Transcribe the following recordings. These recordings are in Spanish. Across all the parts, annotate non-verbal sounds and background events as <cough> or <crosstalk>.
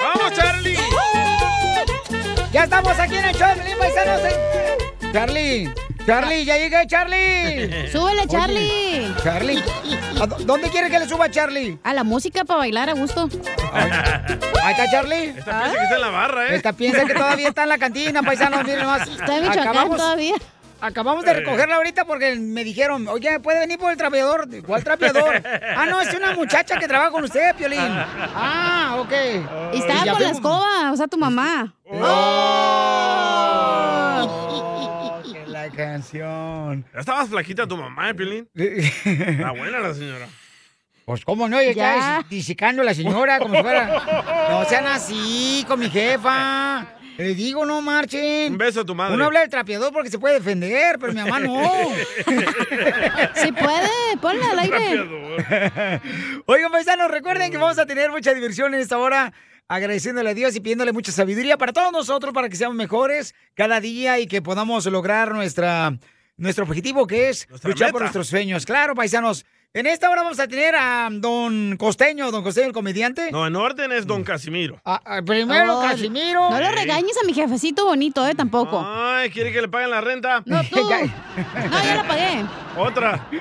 ¡Vamos, Charlie! Ya estamos aquí en el show de Pelín Paisanos. Charlie, Charlie, ya llegué, Charlie. Súbele, Charlie. Oye, Charlie, ¿a dó- ¿dónde quiere que le suba Charlie? A la música para bailar a gusto. Ahí está Charlie. Esta piensa que está en la barra, ¿eh? Esta piensa que todavía está en la cantina, paisanos, miren nomás. Está en Michoacán todavía. Acabamos de recogerla ahorita porque me dijeron, oye, ¿puede venir por el trapeador? ¿Cuál trapeador? <laughs> ah, no, es una muchacha que trabaja con usted, Piolín. Ah, ok. Y estaba con la escoba, o sea, tu mamá. <laughs> Oh, <laughs> que la canción. ¿Ya estabas flaquita tu mamá, eh, Pilín? Está buena la señora. Pues cómo no, ya, Ya. está disicando la señora como si fuera. No sean así con mi jefa. Le digo, no marchen. Un beso a tu madre. Uno habla del trapeador porque se puede defender, pero mi mamá no. <laughs> Si puede, ponla al aire. Oigan, paisanos, recuerden que vamos a tener mucha diversión en esta hora, agradeciéndole a Dios y pidiéndole mucha sabiduría para todos nosotros, para que seamos mejores cada día y que podamos lograr nuestra, nuestro objetivo, que es Nuestra luchar por nuestros sueños. Claro, paisanos. En esta hora vamos a tener a don Costeño, don Costeño, el comediante. No, en orden es Don Casimiro. Ah, ah, primero, Oh, Casimiro. No lo regañes a mi jefecito bonito, ¿eh? Tampoco. Ay, ¿quiere que le paguen la renta? No, tú. <laughs> No, ya la pagué. Otra. <laughs>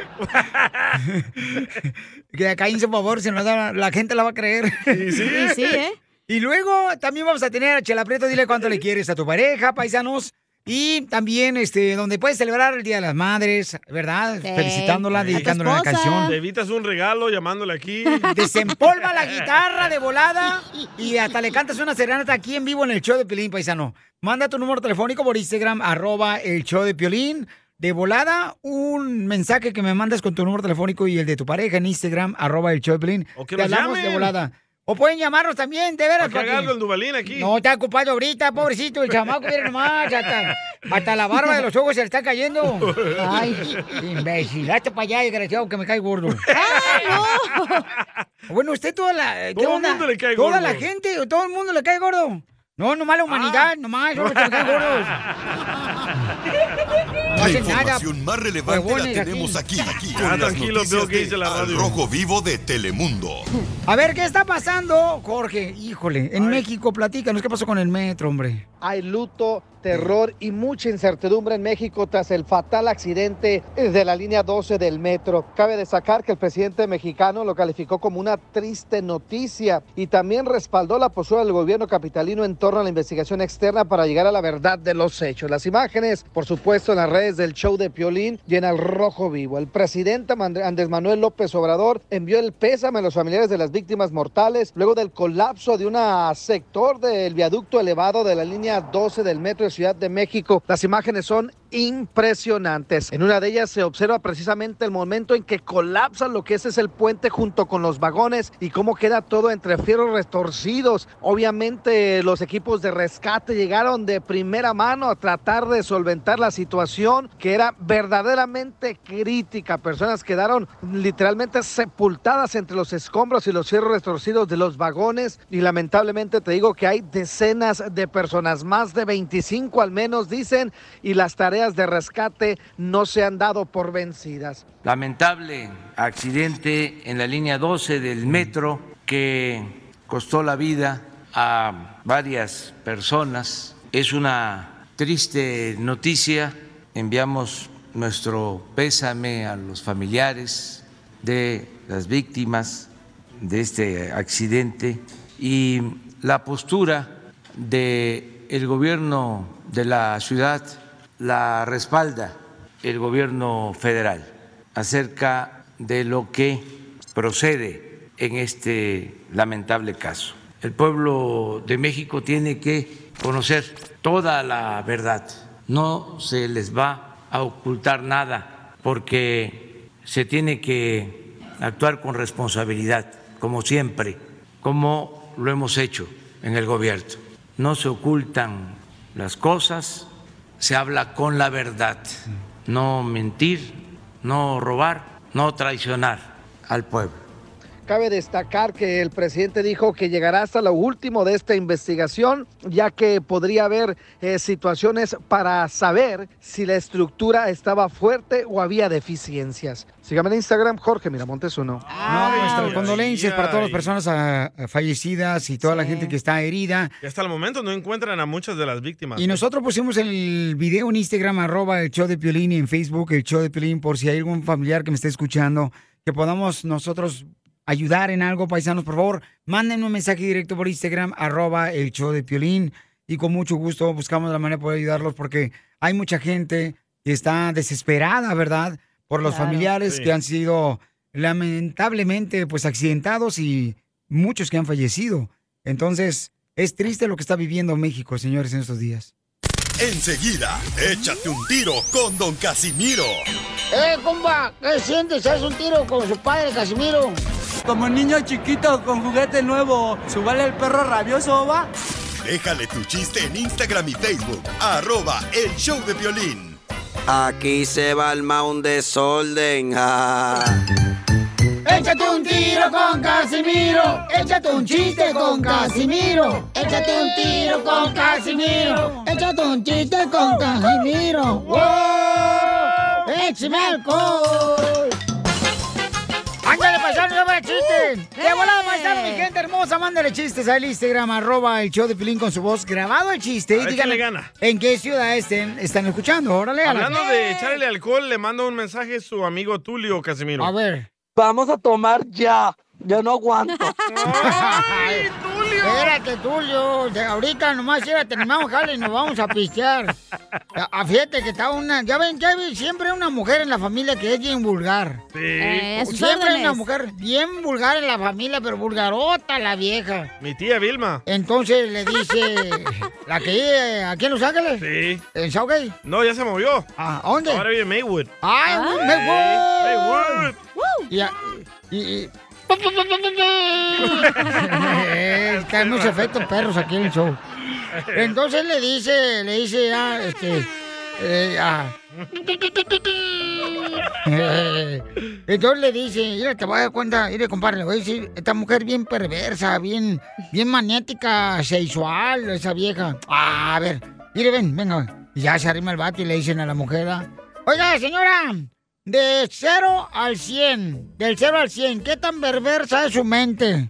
Que cállense, por favor, si no la, la gente la va a creer. <laughs> Y sí. Y sí, ¿eh? Y luego también vamos a tener a Chela Prieto, dile cuánto le quieres a tu pareja, paisanos. Y también, este, donde puedes celebrar el Día de las Madres, ¿verdad? Sí. Felicitándola, dedicándole una canción. Te evitas un regalo llamándole aquí. <laughs> Desempolva la guitarra de volada y hasta le cantas una serenata aquí en vivo en el show de Piolín, paisano. Manda tu número telefónico por Instagram, arroba el show de Piolín. De volada, un mensaje que me mandas con tu número telefónico y el de tu pareja en Instagram, arroba el show de Piolín. O que Te nos hablamos llamen. de volada. O pueden llamarnos también, de veras. Para el Dubalín aquí. No, está ocupado ahorita, pobrecito, el chamaco, mira nomás, hasta, hasta la barba de los ojos se le está cayendo. Ay, imbécil, hazte para allá, desgraciado, que me cae gordo. ¡Ay, no! Bueno, usted toda la... ¿qué Todo el mundo le cae Toda gordo. la gente, todo el mundo le cae gordo. No, nomás la humanidad, nomás, son los que me caen gordos. <laughs> No La hacen nada. información más relevante la tenemos aquí, aquí, con las noticias veo que de la Al radio. Rojo Vivo de Telemundo. A ver, ¿qué está pasando, Jorge? Híjole, en México, platícanos, ¿qué pasó con el metro, hombre? Hay luto, terror y mucha incertidumbre en México tras el fatal accidente de la línea 12 del metro. Cabe destacar que el presidente mexicano lo calificó como una triste noticia y también respaldó la postura del gobierno capitalino en torno a la investigación externa para llegar a la verdad de los hechos. Las imágenes, por supuesto, en las redes del show de Piolín y en el rojo vivo. El presidente Andrés Manuel López Obrador envió el pésame a los familiares de las víctimas mortales luego del colapso de un sector del viaducto elevado de la línea 12 del metro de Ciudad de México. Las imágenes son impresionantes. En una de ellas se observa precisamente el momento en que colapsa lo que es el puente junto con los vagones y cómo queda todo entre fierros retorcidos. Obviamente los equipos de rescate llegaron de primera mano a tratar de solventar la situación que era verdaderamente crítica. Personas quedaron literalmente sepultadas entre los escombros y los fierros retorcidos de los vagones y lamentablemente te digo que hay decenas de personas, más de 25 al menos dicen, y las tareas de rescate no se han dado por vencidas. lamentable accidente en la línea 12 del metro que costó la vida a varias personas. Es una triste noticia. Enviamos nuestro pésame a los familiares de las víctimas. de este accidente y la postura del el gobierno de la ciudad la respalda el gobierno federal acerca de lo que procede en este lamentable caso. El pueblo de México tiene que conocer toda la verdad, no se les va a ocultar nada porque se tiene que actuar con responsabilidad, como siempre, como lo hemos hecho en el gobierno. No se ocultan las cosas, se habla con la verdad, no mentir, no robar, no traicionar al pueblo. Cabe destacar que el presidente dijo que llegará hasta lo último de esta investigación, ya que podría haber eh, situaciones para saber si la estructura estaba fuerte o había deficiencias. Sígame en Instagram, Jorge Miramontes uno. No, nuestras condolencias para todas las personas ah, fallecidas y toda la gente que está herida. Y hasta el momento no encuentran a muchas de las víctimas. Y nosotros pusimos el video en Instagram, arroba el show de Piolín y en Facebook el show de Piolín, por si hay algún familiar que me esté escuchando, que podamos nosotros ayudar en algo, paisanos, por favor, mándenme un mensaje directo por Instagram, arroba el show de Piolín, y con mucho gusto buscamos la manera de poder ayudarlos porque hay mucha gente que está desesperada, ¿verdad? Por los Claro. familiares Sí. que han sido lamentablemente pues accidentados y muchos que han fallecido. Entonces, es triste lo que está viviendo México, señores, en estos días. Enseguida, échate un tiro con Don Casimiro. ¡Eh, compa! ¿Qué sientes? ¿Haz un tiro con su padre, Casimiro? Como niño chiquito con juguete nuevo, ¿subale el perro rabioso, va? Déjale tu chiste en Instagram y Facebook, arroba el show de violín. Aquí se va el un desorden. ah. Échate un tiro con Casimiro. Échate un chiste con Casimiro. Échate un tiro con Casimiro. Échate un chiste con Casimiro. ¡Wow! ¡Échame alcohol! ¡Ándale, paisano, no me chiste! ¡De volada, paisano, mi gente hermosa! Mándale chistes al Instagram, arroba el show de Pilín con su voz grabado el chiste. A y díganle quién le gana. en qué ciudad estén, están escuchando. Órale, a la- Hablando de echarle alcohol, le manda un mensaje su amigo Tulio Casimiro. A ver. Vamos a tomar ya. Ya no aguanto. <laughs> ¡Ay, Tulio! Espérate, Tulio. De ahorita nomás ya terminamos, jale, y nos vamos a pistear. A- a- fíjate que está una... Ya ven, ya ven, siempre hay una mujer en la familia que es bien vulgar. Sí. Eh, siempre hay una mujer bien vulgar en la familia, pero vulgarota la vieja. Mi tía Vilma. Entonces le dice... <laughs> ¿La que vive aquí en Los Ángeles? Sí. ¿En Southgate? No, ya se movió. ¿A dónde? Ahora vive en Maywood. ¡Ay, Ah. Maywood! Maywood. Y, a- y, y- Eh, hay muchos efectos perros aquí en el show. Entonces le dice, le dice, ah, este, eh, ah. <laughs> Entonces le dice, mira, te voy a dar cuenta, mire, compadre, le voy a decir, esta mujer bien perversa, bien, bien magnética, sexual, esa vieja. Ah, a ver, mire, ven, venga. Y ya se arrima el vato y le dicen a la mujer, ah, oiga, señora, de 0 al 100, del 0 al 100, ¿qué tan perversa es su mente?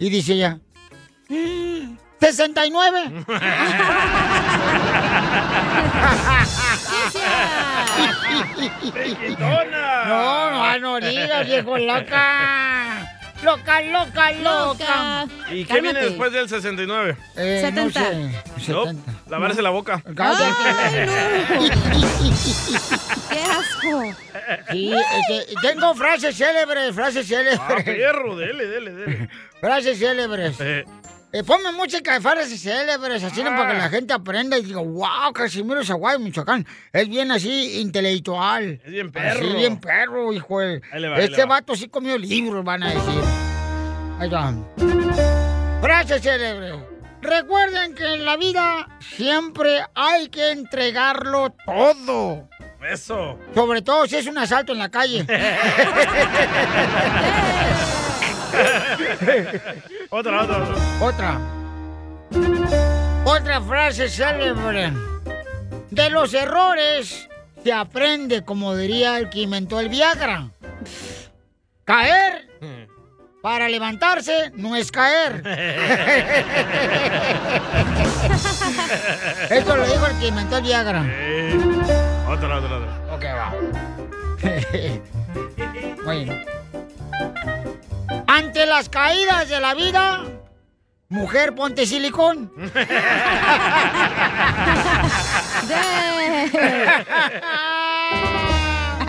Y dice ella, "Mm, 69. <laughs> <laughs> <laughs> No, no, no digas, viejo loca. Loca, loca, loca. ¿Y qué viene después del 69? Eh, no sé, No, 70. lavarse la boca. <laughs> ¡Qué asco! Sí, este, tengo frases célebres, frases célebres. Ah, perro, dele, dele, dele. Frases célebres. Eh, ponme música de frases célebres, así ¿no? para que la gente aprenda y diga, wow, Casimiro Zaguay, Michoacán. Es bien así, intelectual. Es bien perro. Así, bien perro, hijo. de- va, este vato sí comió libros, van a decir. Ahí va. Frase célebre. Recuerden que en la vida siempre hay que entregarlo todo. Eso. Sobre todo si es un asalto en la calle. <laughs> <laughs> otra, otra, otra. Otra. Otra frase célebre. De los errores se aprende, como diría el que inventó el Viagra. Caer para levantarse no es caer. <laughs> Esto lo dijo el que inventó el Viagra. Eh, otra, otra, otra. Ok, va. <laughs> bueno. Ante las caídas de la vida, mujer, ponte silicón. <laughs>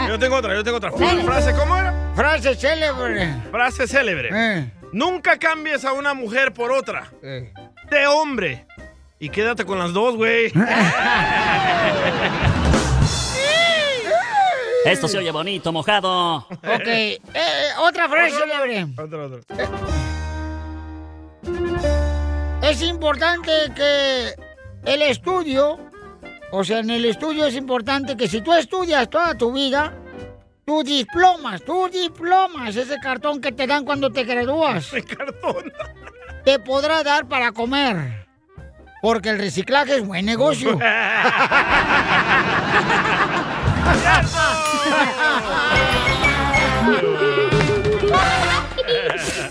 Yo tengo otra, yo tengo otra. ¿Frase cómo era? Frase célebre. Frase célebre. Eh. Nunca cambies a una mujer por otra. De hombre. Y quédate con las dos, güey. <laughs> Esto se oye bonito, mojado. Ok, eh, eh, otra frase célebre. Otra, otra. Es importante que el estudio, o sea, en el estudio es importante que si tú estudias toda tu vida, tus diplomas, tus diplomas, ese cartón que te dan cuando te gradúas. Ese cartón. Te podrá dar para comer. Porque el reciclaje es buen negocio. <laughs>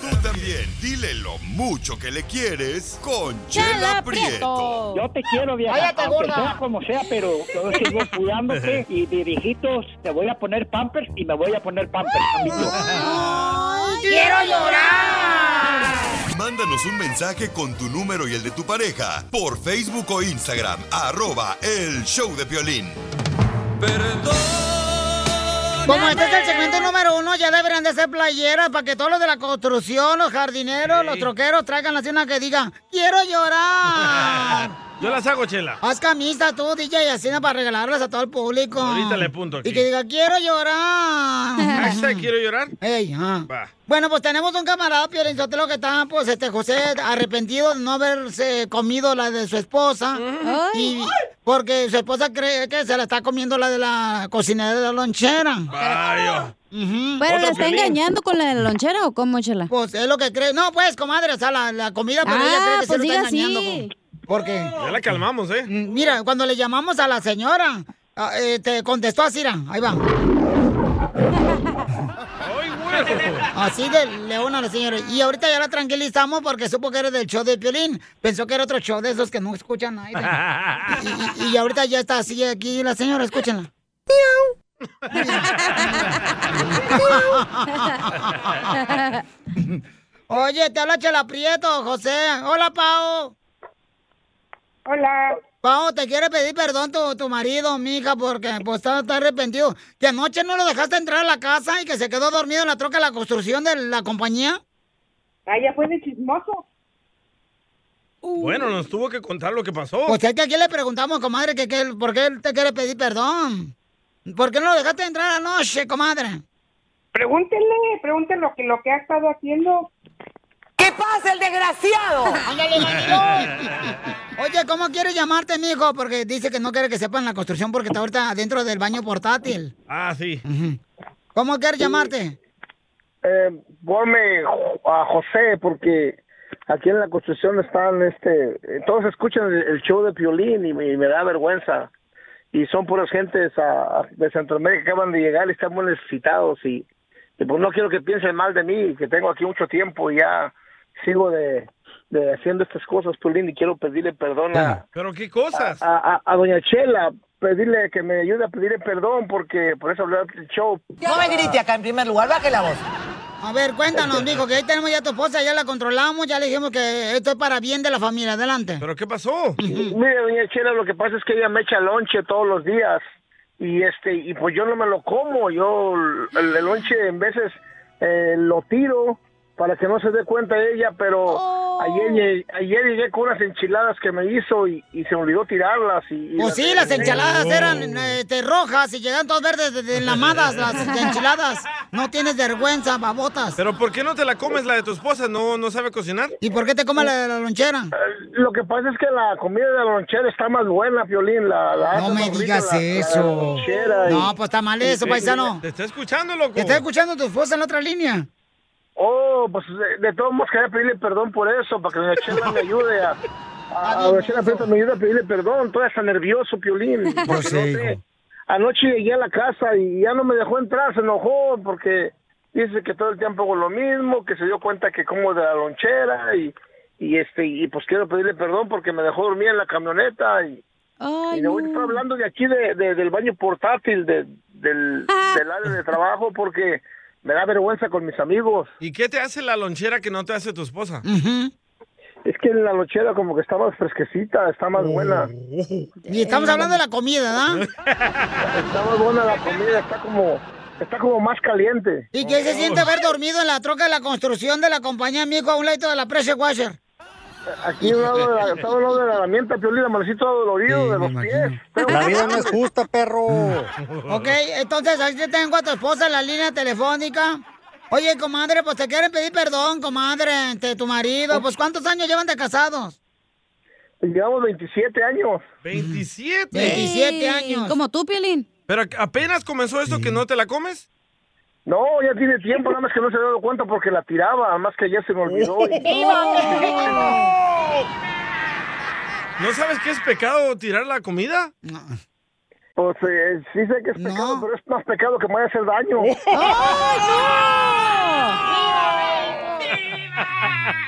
Tú también, dile lo mucho que le quieres con Chela Prieto. Yo te quiero, vieja, Cállate, gorda. sea como sea, pero yo sigo cuidándote <laughs> y de viejitos te voy a poner pampers y me voy a poner pampers. amiguito. ¡Quiero llorar! Mándanos un mensaje con tu número y el de tu pareja por Facebook o Instagram, arroba el show de Piolín. Como este es el segmento número uno, ya deberían de ser playeras para que todos los de la construcción, los jardineros, los troqueros traigan así una que diga, quiero llorar. <laughs> Yo las hago, Chela. Haz camisa tú, DJ, así para regalarlas a todo el público. Ahorita le apunto aquí. Y que diga, quiero llorar. <laughs> Hashtag quiero llorar. Ey, ajá. Va. Bueno, pues tenemos un camarada, Piolín Sotelo, que está, pues, este, José, arrepentido de no haberse comido la de su esposa. Y porque su esposa cree que se la está comiendo la de la cocinera de la lonchera. Vaya. ¿Pero la está engañando con la de la lonchera o cómo, chela? Pues es lo que cree. No, pues, comadre, o sea, la, la comida, pero ella Ah, cree que pues se lo está engañando. sí. Porque, Ya la calmamos, ¿eh? mm, mira, cuando le llamamos a la señora, ah, eh, te contestó así, ahí va. Así de leona la señora. Y ahorita ya la tranquilizamos porque supo que era del show de Piolín. Pensó que era otro show de esos que no escuchan. <laughs> Y, y- y ahorita ya está así aquí la señora, escúchenla. <laughs> Oye, te habla Chela Prieto, José. Hola, Pao. Hola. Pao, te quiere pedir perdón tu, tu marido, mija, porque pues está, está arrepentido. Que anoche no lo dejaste entrar a la casa y que se quedó dormido en la troca de la construcción de la compañía. Ah, ya fue de chismoso. Bueno, nos tuvo que contar lo que pasó. Pues es que aquí le preguntamos, comadre, que, que, por qué él te quiere pedir perdón. ¿Por qué no lo dejaste entrar anoche, comadre? Pregúntenle, pregúntenle lo que, lo que ha estado haciendo. ¿Qué pasa, el desgraciado? <laughs> ¡Ándale! Oye, ¿cómo quieres llamarte, mijo? Porque dice que no quiere que sepan la construcción porque está ahorita dentro del baño portátil. Ah, sí. ¿Cómo quieres llamarte? Eh, ponme a José porque aquí en la construcción están, este, todos escuchan el, show de Piolín y me, y me da vergüenza. Y son puras gentes ah, de Centroamérica que acaban de llegar y están muy necesitados y, y pues no quiero que piensen mal de mí, que tengo aquí mucho tiempo y ya sigo de, de haciendo estas cosas, Piolín, y quiero pedirle perdón a, ¿Pero qué cosas? a, a- a doña Chela, pedirle que me ayude a pedirle perdón porque por eso hablar del show. No me grite acá en primer lugar, baje la voz. A ver, cuéntanos, mijo, que ahí tenemos ya a tu esposa, ya la controlamos, ya le dijimos que esto es para bien de la familia. Adelante. ¿Pero qué pasó? <laughs> Mire, doña Chela, lo que pasa es que ella me echa lonche todos los días y este y pues yo no me lo como, yo el, el lonche en veces eh, lo tiro para que no se dé cuenta ella, pero ayer, lle- ayer llegué con unas enchiladas que me hizo y, y se me olvidó tirarlas. Y, y Pues sí, las enchiladas eran este, rojas y llegan todas verdes de, enlamadas, las enchiladas. No tienes vergüenza, babotas. ¿Pero por qué no te la comes la de tu esposa? ¿No, no sabe cocinar? ¿Y por qué te comes la de la lonchera? Lo que pasa es que la comida de la lonchera está más buena, Piolín. La, la No me rica digas la- la eso. No, pues está mal eso, paisano. Te está escuchando, loco. ¿Te está escuchando tu esposa en la otra línea? Oh, pues de, de todos modos quería pedirle perdón por eso, para que doña Chela me ayude a... A, a doña Chela Prieto me ayude a pedirle perdón, todavía está nervioso, Piolín. porque no sé. Anoche llegué a la casa y ya no me dejó entrar, se enojó porque dice que todo el tiempo hago lo mismo, que se dio cuenta que como de la lonchera y, y este y pues quiero pedirle perdón porque me dejó dormir en la camioneta y, y le voy a estar hablando de aquí de, de- del baño portátil de, del, <laughs> del área de trabajo porque me da vergüenza con mis amigos. ¿Y qué te hace la lonchera que no te hace tu esposa? Es que la lonchera como que está más fresquecita, está más buena. Y estamos hablando de la comida, ¿verdad? <laughs> Está más buena la comida, está como, está como más caliente. ¿Y qué se siente haber dormido en la troca de la construcción de la compañía, mijo, a un lado de la pressure washer? Aquí lado de la, está a un lado de la herramienta, Piolín, amanecí todo dolorido de los pies. La vida no es justa, perro. <laughs> Ok, entonces ahí te tengo a tu esposa en la línea telefónica. Oye, comadre, pues te quieren pedir perdón, comadre, ante tu marido. Pues ¿cuántos años llevan de casados? Llevamos 27 años. 27. 27 años. Como tú, Piolín. Pero apenas comenzó esto que no te la comes. No, ya tiene tiempo, nada más que no se ha dado cuenta porque la tiraba, nada más que ayer se me olvidó. <laughs> ¿No sabes qué es pecado tirar la comida? Pues eh, sí sé que es pecado, pero es más pecado que me vaya a hacer daño. <laughs>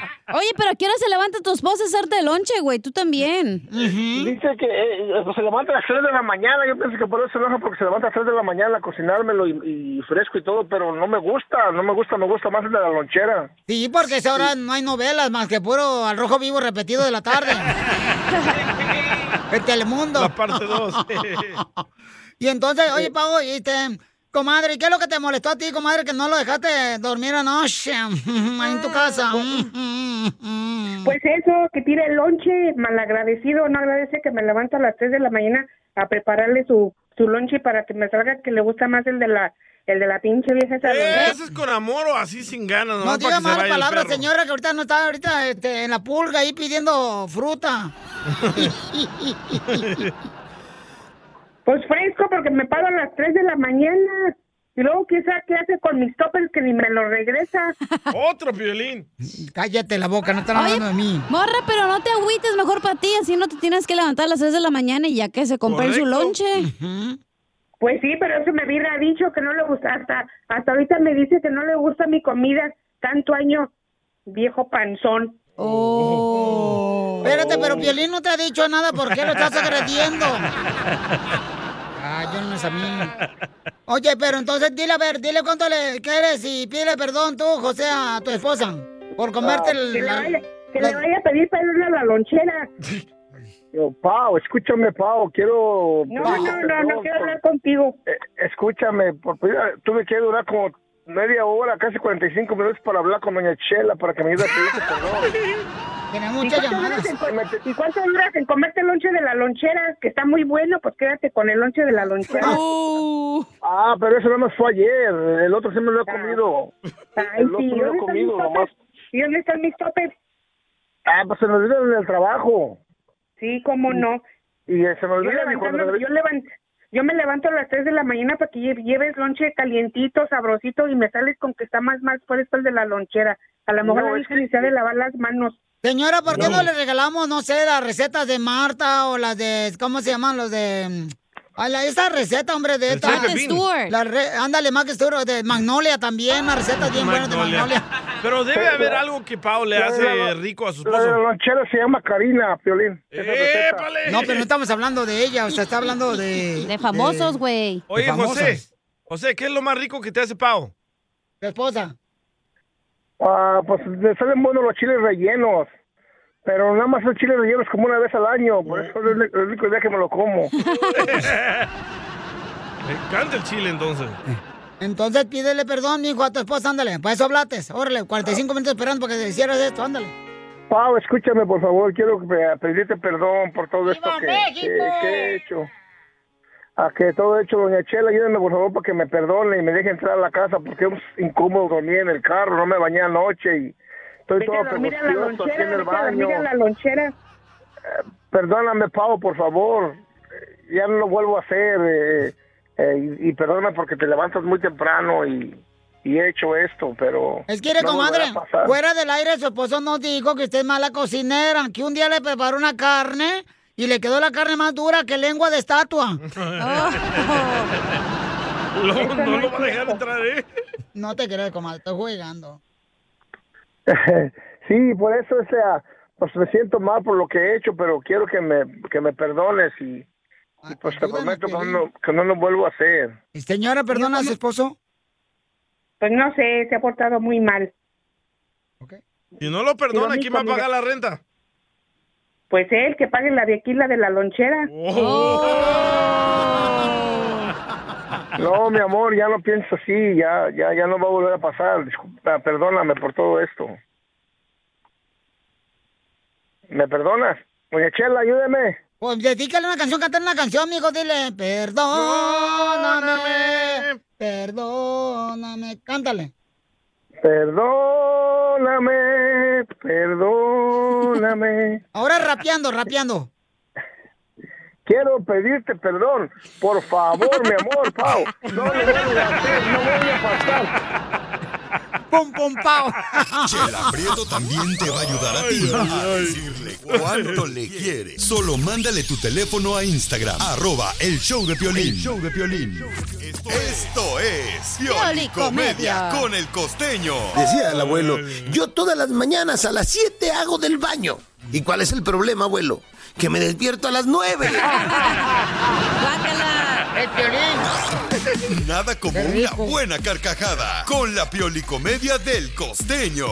<laughs> Oye, pero ¿a qué hora se levanta tu esposa a hacerte el lonche, güey? Tú también. Dice que eh, pues, se levanta a las 3 de la mañana, yo pienso que por eso se enoja porque se levanta a las 3 de la mañana a cocinármelo y, y fresco y todo, pero no me gusta, no me gusta, me gusta más el de la lonchera. Sí, porque a esa hora no hay novelas más que puro al rojo vivo repetido de la tarde. <laughs> El Telemundo. La parte 2. <laughs> y entonces, oye, Pau, y te... Comadre, ¿qué es lo que te molestó a ti, comadre, que no lo dejaste dormir anoche <laughs> ahí en tu casa? <laughs> Pues eso, que tire el lonche, malagradecido, no agradece que me levanto a las 3 de la mañana a prepararle su, su lonche para que me salga que le gusta más el de la el de la pinche vieja esa. ¿Eso es con amor o así sin ganas? No diga malas palabras, señora, que ahorita no está ahorita este, en la pulga ahí pidiendo fruta. <laughs> Pues fresco porque me paro a las 3 de la mañana. Y luego, ¿qué, qué hace con mis toppers que ni me lo regresa? <laughs> Otro violín. Cállate la boca, no están Oye, hablando de mí. Morra, pero no te agüites, mejor para ti, así no te tienes que levantar a las 6 de la mañana y ya que se compren su lonche. Pues sí, pero eso me hubiera dicho que no le gusta. Hasta, hasta ahorita me dice que no le gusta mi comida. Tanto año, viejo panzón. Oh. Espérate, pero Piolín no te ha dicho nada, ¿por qué lo estás agrediendo? Ah, yo no es a mí. Oye, pero entonces dile, a ver, dile cuánto le quieres y pídele perdón tú, José, a tu esposa, por comerte el... que, le la- que le vaya a pedir perdón a la lonchera. Yo, Pau, escúchame, Pau, quiero... No, no, no, no quiero hablar contigo. Eh, escúchame, por, tuve que durar como media hora, casi 45 minutos para hablar con doña Chela para que me ayude a pedirte perdón. <laughs> Tiene ¿Y muchas cuánto, llamadas. duras en, co- ¿Y cuánto duras en comerte el lonche de la lonchera? Que está muy bueno, pues quédate con el lonche de la lonchera. Ah, pero eso nada más fue ayer, el otro sí me lo he comido. Ay, el otro sí, me lo he ¿dónde están mis comido nomás. ¿Y dónde están mis toppers? Ah, pues se me olvidó en el trabajo. Sí, cómo no. Y se me Yo, olvidó y cuando levantándome- me- yo, levant- yo me levanto a las 3 de la mañana para que lle- lleves lonche calientito, sabrosito, y me sales con que está más, más fuerte el de la lonchera. A lo mejor No, la se ha de lavar las manos. Señora, ¿por qué no. No. le regalamos, no sé, las recetas de Marta o las de, ¿cómo se llaman? Los de... ah, la- esa receta, hombre, de esta. La re- ándale, Mac Stewart, de Magnolia también, unas recetas bien buenas de Magnolia. <laughs> Pero debe haber algo que Pau le hace la- rico a su La de la esposo. lonchera se llama Karina, Piolín. Receta. No, pero no estamos hablando de ella, o sea, está hablando de... De famosos, güey. Oye, de José. José, ¿qué es lo más rico que te hace Pau? Tu esposa. Ah, pues le salen buenos los chiles rellenos. Pero nada más los chiles rellenos como una vez al año. Por eso es el el único día que me lo como. <laughs> Me encanta el chile entonces. Entonces pídele perdón, mijo, a tu esposa, ándale. Para eso hablates. Órale, 45 minutos esperando para que hicieras esto, ándale. Pau, escúchame, por favor. Quiero pe- pedirte perdón por todo esto que, que- que he hecho. A que todo he hecho, doña Chela, ayúdame por favor para que me perdone y me deje entrar a la casa porque es incómodo dormir en el carro, no me bañé anoche y estoy Vete todo a dormir a la aquí lonchera, en el vete a dormir baño. a la lonchera. Perdóname, Pau, por favor. Eh, Ya no lo vuelvo a hacer. eh, eh, y, y perdóname porque te levantas muy temprano y, y he hecho esto, pero... Es que, no comadre, fuera del aire su esposo nos dijo que usted es mala cocinera, que un día le preparó una carne y le quedó la carne más dura que lengua de estatua. No, <laughs> Eso no no lo va a dejar entrar, ¿eh? No te creas, comadre, estoy jugando. <laughs> sí, por eso, o sea, pues me siento mal por lo que he hecho, pero quiero que me, que me perdones y, y pues te prometo que no, que no lo vuelvo a hacer. ¿Y señora perdona a su esposo? pues no sé, se ha portado muy mal. Si no lo perdona, ¿quién va a pagar la renta? Pues él, que pague la de aquí, la de la lonchera. No, mi amor, ya no pienso así, ya, ya, ya no va a volver a pasar. Disculpa, perdóname por todo esto. ¿Me perdonas? Doña Chela, ayúdeme. Pues dedícale una canción, cantar una canción, mijo, dile, perdóname, perdóname, cántale. Perdóname, perdóname. <laughs> Ahora rapeando, rapeando. Quiero pedirte perdón. Por favor, mi amor, Pau. No lo voy a hacer, no voy a pasar. Pum, pum, pau. Chela Prieto también te va a ayudar a ti a decirle cuánto le quieres. Solo mándale tu teléfono a Instagram, arroba el show de Piolín. El show de Piolín. Esto es Pioli Comedia con el costeño. Decía el abuelo, yo todas las mañanas a las 7 hago del baño. ¿Y cuál es el problema, abuelo? Que me despierto a las 9. El violín. Nada como una buena carcajada con la Piolicomedia del costeño.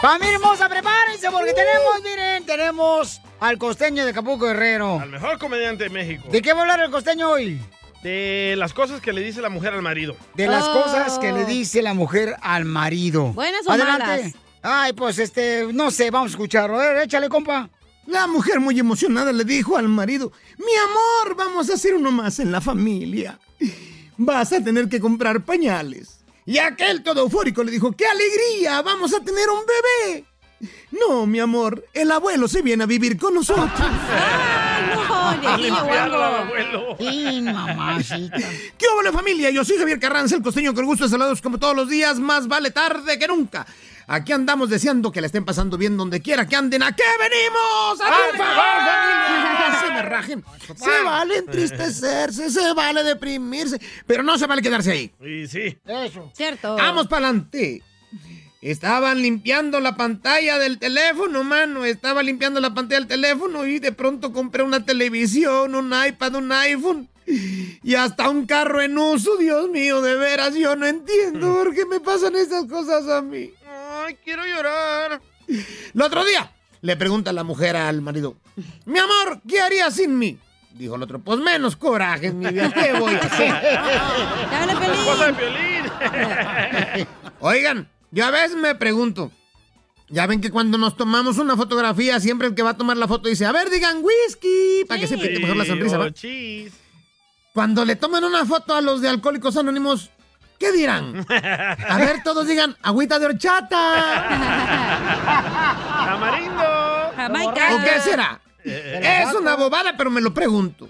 Familia hermosa, prepárense porque tenemos, miren, tenemos al costeño de Capuco Guerrero. Al mejor comediante de México. ¿De qué va a hablar el costeño hoy? De las cosas que le dice la mujer al marido. De las Oh. cosas que le dice la mujer al marido. ¿Buenas o Adelante. malas? Ay, pues este, no sé, vamos a escucharlo. A ver, échale, compa. La mujer muy emocionada le dijo al marido, mi amor, vamos a hacer uno más en la familia. Vas a tener que comprar pañales. Y aquel todo eufórico le dijo, ¡qué alegría! ¡Vamos a tener un bebé! No, mi amor, el abuelo se viene a vivir con nosotros. <laughs> no, abuelo. Sí, mamacita. <laughs> ¿Qué hola familia? Yo soy Javier Carranza, el costeño con gusto de saludos como todos los días, más vale tarde que nunca. Aquí andamos deseando que la estén pasando bien donde quiera que anden. ¿A qué venimos? ¡A. No <laughs> se me rajen. Se vale entristecerse, se vale deprimirse, pero no se vale quedarse ahí. Y sí. Eso. Cierto. Vamos para adelante. Estaban limpiando la pantalla del teléfono, mano. Estaba limpiando la pantalla del teléfono y de pronto compré una televisión, un iPad, un iPhone. Y hasta un carro en uso, Dios mío, de veras, yo no entiendo por qué me pasan esas cosas a mí. Ay, quiero llorar. El otro día le pregunta la mujer al marido, mi amor, ¿qué harías sin mí? Dijo el otro, pues menos coraje, mi vida, ¿qué voy a hacer? <laughs> De Piolín. <laughs> Oigan, yo a veces me pregunto, ya ven que cuando nos tomamos una fotografía, siempre el que va a tomar la foto dice, a ver, digan whisky, para que se pinte mejor la sonrisa, oh. Cuando le toman una foto a los de Alcohólicos Anónimos, ¿qué dirán? <laughs> A ver, todos digan, agüita de horchata. <laughs> Tamarindo. ¿O qué será? Es una bobada, pero me lo pregunto.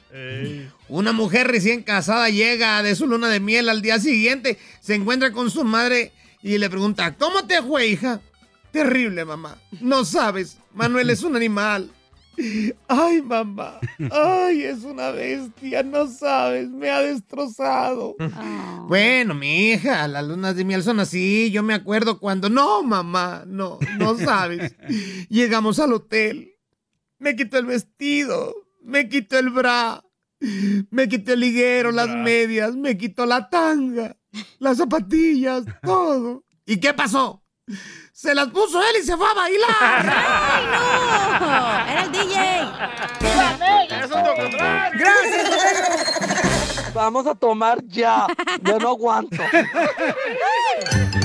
Una mujer recién casada llega de su luna de miel al día siguiente, se encuentra con su madre y le pregunta, ¿cómo te fue, hija? Terrible, mamá. No sabes, Manuel es un animal. Ay, mamá. Ay, es una bestia, no sabes, me ha destrozado. Bueno, mi hija, las lunas de miel son así. Yo me acuerdo cuando. No, mamá, no, no sabes. Llegamos al hotel. Me quitó el vestido, me quitó el bra, me quitó el liguero, las medias, me quitó la tanga, las zapatillas, todo. ¿Y qué pasó? Se las puso él y se fue a bailar. <laughs> ¡Ay, no! Era el DJ. ¡Es un tocotrán! ¡Gracias, Vamos a tomar ya. Yo no aguanto. <laughs>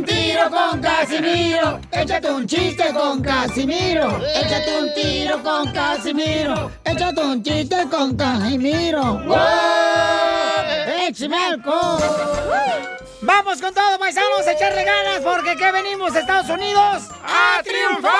Un tiro con Casimiro. Échate un chiste con Casimiro. Échate un tiro con Casimiro. Échate un chiste con Casimiro. ¡Wow! Vamos con todo, paisanos, a echarle ganas porque ¿qué venimos, Estados Unidos? ¡A triunfar!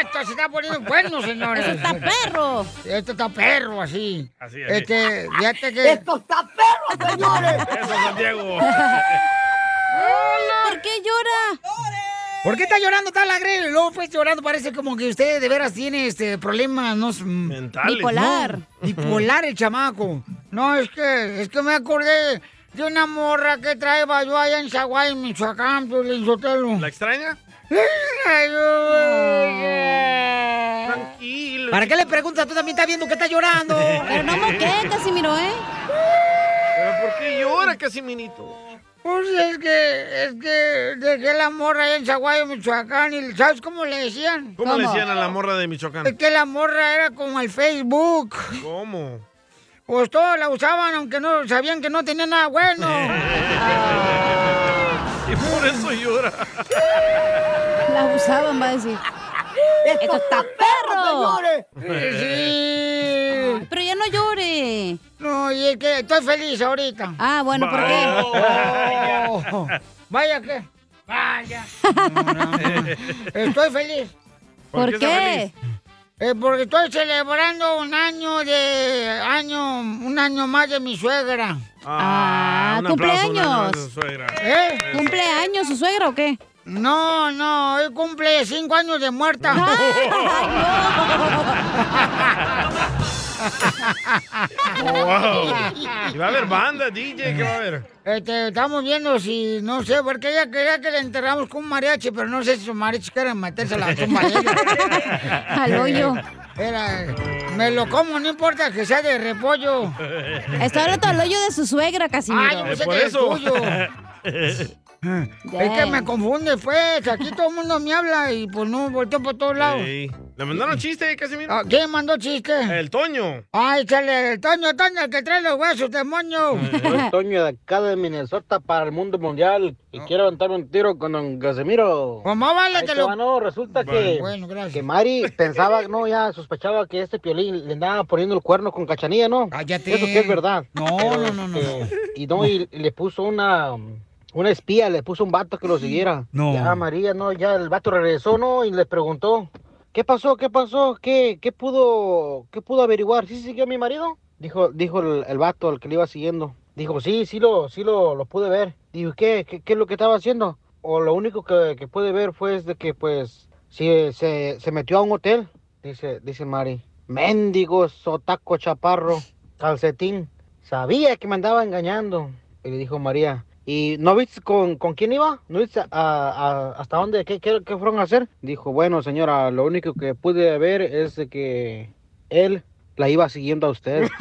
Esto se está poniendo bueno, señores. Eso está perro. Esto está perro, así. Así, así. Este, fíjate que... ¡Esto está perro, señores! <laughs> Eso, Santiago. ¿Por qué llora? ¿Por qué está llorando tal alegre? Luego pues llorando parece como que usted de veras tiene este problemas no, Mentales. Bipolar. No, bipolar el chamaco. No, es que, es que me acordé de una morra que traía yo allá en Zaguay, Michoacán, Piolín Sotelo. ¿La extraña? Aquí. ¿Para qué le preguntas? Tú también estás viendo que está llorando. Pero no moqué, Casimiro, ¿eh? ¿Pero por qué llora, Casimirito? Pues es que, es que dejé la morra ahí en Zaguayo, Michoacán, y ¿sabes cómo le decían? ¿Cómo, le decían a la morra de Michoacán? Es que la morra era como el Facebook. ¿Cómo? Pues todos la usaban, aunque no sabían que no tenía nada bueno. <laughs> y por eso llora. La usaban, va a decir. ¡Esto está perro! Sí. Pero ya no llore. No, y es que estoy feliz ahorita. Ah, bueno, ¿por qué? Oh, vaya que. Vaya. No, no, no. <laughs> Estoy feliz. ¿Por ¿Por qué está qué? Eh, porque estoy celebrando un año de año, un año más de mi suegra. Ah, aplauso, un año cumpleaños. de su suegra. ¿Eh? ¿Cumpleaños su suegra o qué? No, no, hoy cumple cinco años de muerta. <laughs> <laughs> <laughs> wow. Y va a haber banda, DJ, ¿qué va a haber? Este, estamos viendo si, no sé, porque ella quería que le enterramos con un mariachi, pero no sé si sus mariachis quieren meterse a la tumba. <laughs> Al hoyo. Era, me lo como, no importa que sea de repollo. Está hablando al hoyo de su suegra, Casimiro. Ah, yo pensé que era el tuyo. <laughs> Es que me confunde, pues. Aquí todo el mundo me habla y pues no volteo por todos lados. ¿Le mandaron chiste, Casimiro? Ah, ¿Quién mandó chiste? El Toño. Ay, échale, el Toño, Toño, el que trae los huesos, demonio. Soy Toño de acá de Minnesota para el mundo mundial y quiero aventarme un tiro con don Casimiro. ¿Cómo vale Ahí que lo...? no, resulta que, Bueno, gracias. que Mari pensaba, no, ya sospechaba que este piolín le andaba poniendo el cuerno con cachanilla, ¿no? Cállate. Eso sí es verdad. No, Pero, no, no, no. este, Y no, y, y le puso una... Una espía, le puso un vato que lo siguiera. No. Ya, María, no, ya el vato regresó, ¿no? Y le preguntó, ¿qué pasó? ¿Qué pasó? ¿Qué, qué pudo, qué pudo averiguar? ¿Sí siguió a mi marido? Dijo, dijo el, el vato, el que le iba siguiendo. Dijo, sí, sí lo, sí lo, lo pude ver. Dijo, ¿qué, qué, qué es lo que estaba haciendo? O lo único que, que pude ver fue de que, pues, sí, se, se metió a un hotel, dice, dice Mari. Mendigo, sotaco, chaparro, calcetín. Sabía que me andaba engañando. Y le dijo María, ¿y no viste con, con quién iba? ¿No viste a- a- hasta dónde? ¿Qué, qué, qué fueron a hacer? Dijo, bueno, señora, lo único que pude ver es de que él la iba siguiendo a usted. <laughs>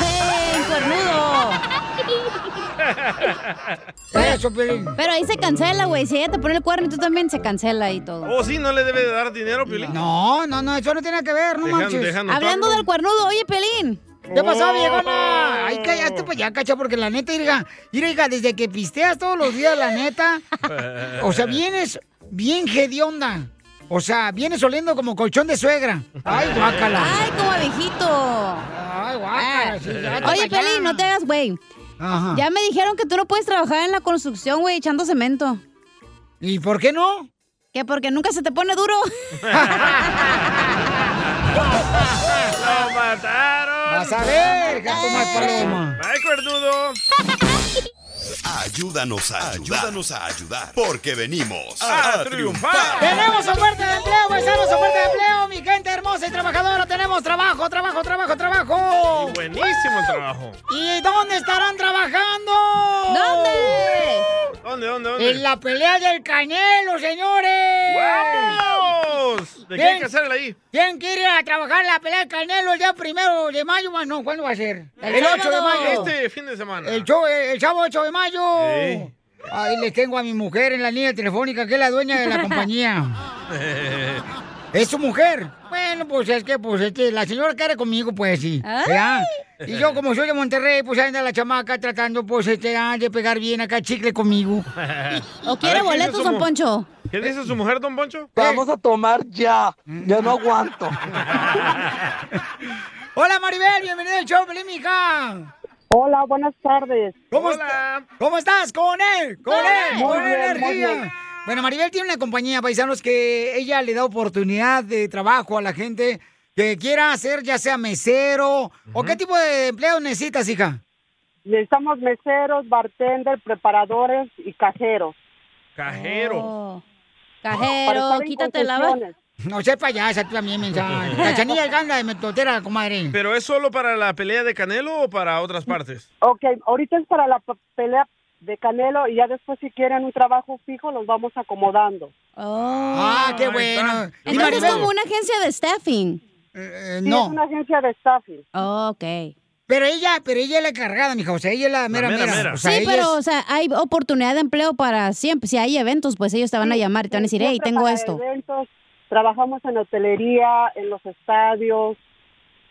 ¡Ven, cuernudo! Eso, Piolín. Pero ahí se cancela, güey. Si ella te pone el cuerno y tú también se cancela y todo. ¿Oh, sí? ¿No le debe de dar dinero, Piolín? No, no, no, eso no tiene que ver, no Dejan- manches. dejan Hablando del cuernudo, oye, Pelín. ¿Qué pasó, Oh. viejona? Ay, cállate, pues ya, cacha, porque la neta, hija, mira, hija, desde que pisteas todos los días, la neta, o sea, vienes bien hedionda. O sea, vienes oliendo como colchón de suegra. Ay, guácala. Ay, como viejito. Ay, guácala. sí, ya, Oye. Pelín, no te hagas, güey. Ajá. Ya me dijeron que tú no puedes trabajar en la construcción, güey, echando cemento. ¿Y por qué no? Que porque nunca se te pone duro. <laughs> <laughs> ¡Lo mataron! Vas a ver, gato más paloma. ¡Ay, cuernudo! Ayúdanos a ayudar. Ayúdanos a ayudar. Porque venimos A a, triunfar. triunfar. Tenemos oferta de empleo, paisanos, oferta de empleo, mi gente hermosa y trabajadora. Tenemos trabajo, trabajo, trabajo, trabajo. Buenísimo el trabajo. ¿Y dónde estarán trabajando? ¿Dónde? ¿Dónde, dónde, dónde? En la pelea del Canelo, señores. ¡Vamos! ¿De qué hay que hacerle ahí? ¿Quién quiere ir a trabajar la pelea del Canelo el día primero de mayo? No, ¿cuándo va a ser? El, 8 de mayo. Este fin de semana. El, show- el sábado 8 de mayo. Sí. Ahí les tengo a mi mujer en la línea telefónica, que es la dueña de la <laughs> compañía. <laughs> ¿Es su mujer? Bueno, pues es que, pues, este, la señora quiere conmigo, pues sí. ¿verdad? Y yo, como soy de Monterrey, pues anda la chamaca tratando, pues, este, ah, de pegar bien acá chicle conmigo. <laughs> ¿O quiere A ver, ¿qué dice boletos, don Poncho? ¿Qué dice su mujer, don Poncho? <laughs> Vamos a tomar ya. Ya no aguanto. <laughs> Hola, Maribel, bienvenida al show, Pelín, mija. Hola, buenas tardes. ¿Cómo, Hola. ¿Cómo estás? Con él, con él, Muy con bien, muy energía. bien. Bueno, Maribel tiene una compañía, paisanos, que ella le da oportunidad de trabajo a la gente que quiera hacer, ya sea mesero, o qué tipo de empleo necesitas, hija. Necesitamos meseros, bartender, preparadores y cajeros. Cajero. Oh. Cajero, quítate la concesiones. No sé payasa, tú también, mensaje. <laughs> Cachanilla ganda de metotera, comadre. ¿Pero es solo para la pelea de Canelo o para otras partes? Ok, ahorita es para la pelea de Canelo y ya después si quieren un trabajo fijo los vamos acomodando. Ah, qué bueno. Entonces es como una agencia de staffing. Eh, Sí, no. es una agencia de staffing. Oh, ok. Pero ella, pero ella es la encargada, mija. O sea, ella es la mera mera. O sea, sí, pero, es- o sea, hay oportunidad de empleo para siempre. Si hay eventos, pues ellos te van a llamar y te van a decir, hey, tengo esto. eventos, trabajamos en hotelería, en los estadios.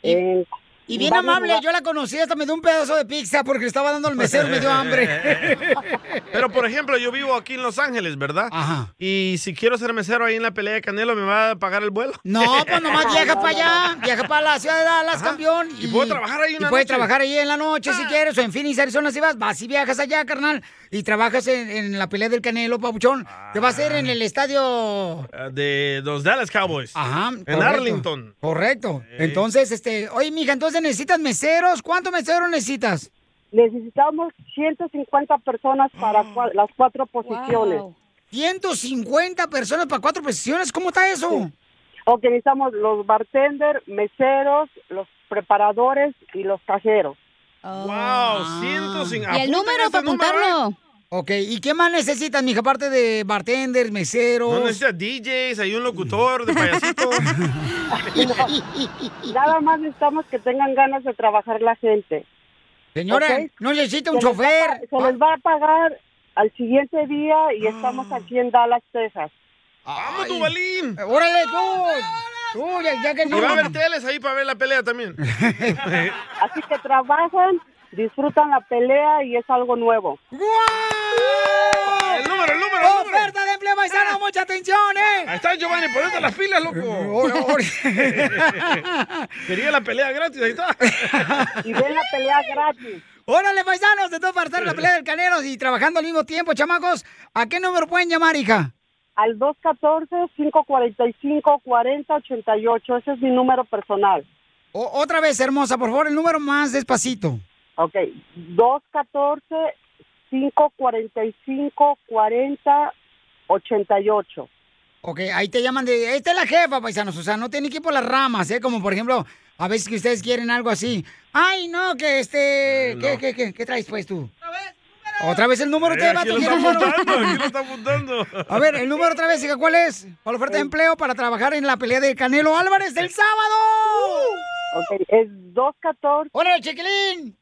en- Y bien amable, yo la conocí, hasta me dio un pedazo de pizza porque le estaba dando al mesero, me dio hambre. <laughs> Pero, por ejemplo, yo vivo aquí en Los Ángeles, ¿verdad? Ajá. Y si quiero ser mesero ahí en la pelea de Canelo, ¿me va a pagar el vuelo? No, pues nomás <laughs> viaja para allá, viaja para la ciudad de Dallas, campeón. Y puedo trabajar ahí una Y puedes noche. trabajar ahí en la noche si quieres, o en Phoenix, Arizona, si vas, vas y viajas allá, carnal, y trabajas en, en la pelea del Canelo, papuchón. Te va a hacer en el estadio... Eh, De los Dallas Cowboys. Ajá. En correcto. Arlington. Correcto. Entonces, este, oye, mija, entonces necesitas meseros. ¿Cuántos meseros necesitas? Necesitamos 150 personas para cua- las cuatro posiciones. 150 personas para cuatro posiciones, ¿cómo está eso? Ok, necesitamos los bartenders, meseros, los preparadores y los cajeros. Wow, 150. ¿Y el número para apuntarlo? Ok, ¿y qué más necesitas, mija, aparte de bartenders, meseros? No necesitas DJs, hay un locutor de payasito. <laughs> Nada más necesitamos que tengan ganas de trabajar la gente. Señora, no necesita un Se les va a chofer. Se les va a pagar al siguiente día y estamos aquí en Dallas, Texas. ¡Vamos, Duvalín! ¡Órale, tú! Tú, ya, ya que Y no. va a haber teles ahí para ver la pelea también. <laughs> Así que trabajan, disfrutan la pelea y es algo nuevo. El número, el número, el número. ¡Oferta de empleo paisano! ¡Mucha atención, eh! Ahí está Giovanni, ponete las pilas, loco. <laughs> Quería la pelea gratis, ahí está. <laughs> Y ven la pelea gratis. Órale, paisanos, de todo para estar en la pelea del Canelo y trabajando al mismo tiempo, chamacos. ¿A qué número pueden llamar, hija? Al 214-545-4088. Ese es mi número personal. O- otra vez, hermosa, por favor, el número más despacito. Ok, 214-545-4088. Ok, ahí te llaman de... Esta es la jefa, paisanos, o sea, no tienen que ir por las ramas, ¿eh? Como, por ejemplo, a veces que ustedes quieren algo así. Ay, no, que este... ¿Qué, qué, qué, qué traes, pues, tú? Otra vez el número, Eh, te va aquí lo está apuntando, aquí lo está apuntando. <laughs> A ver, el número otra vez, ¿cuál es? Para la oferta de empleo para trabajar en la pelea de Canelo Álvarez del sábado. Ok, es 214. ¡Órale, chiquilín!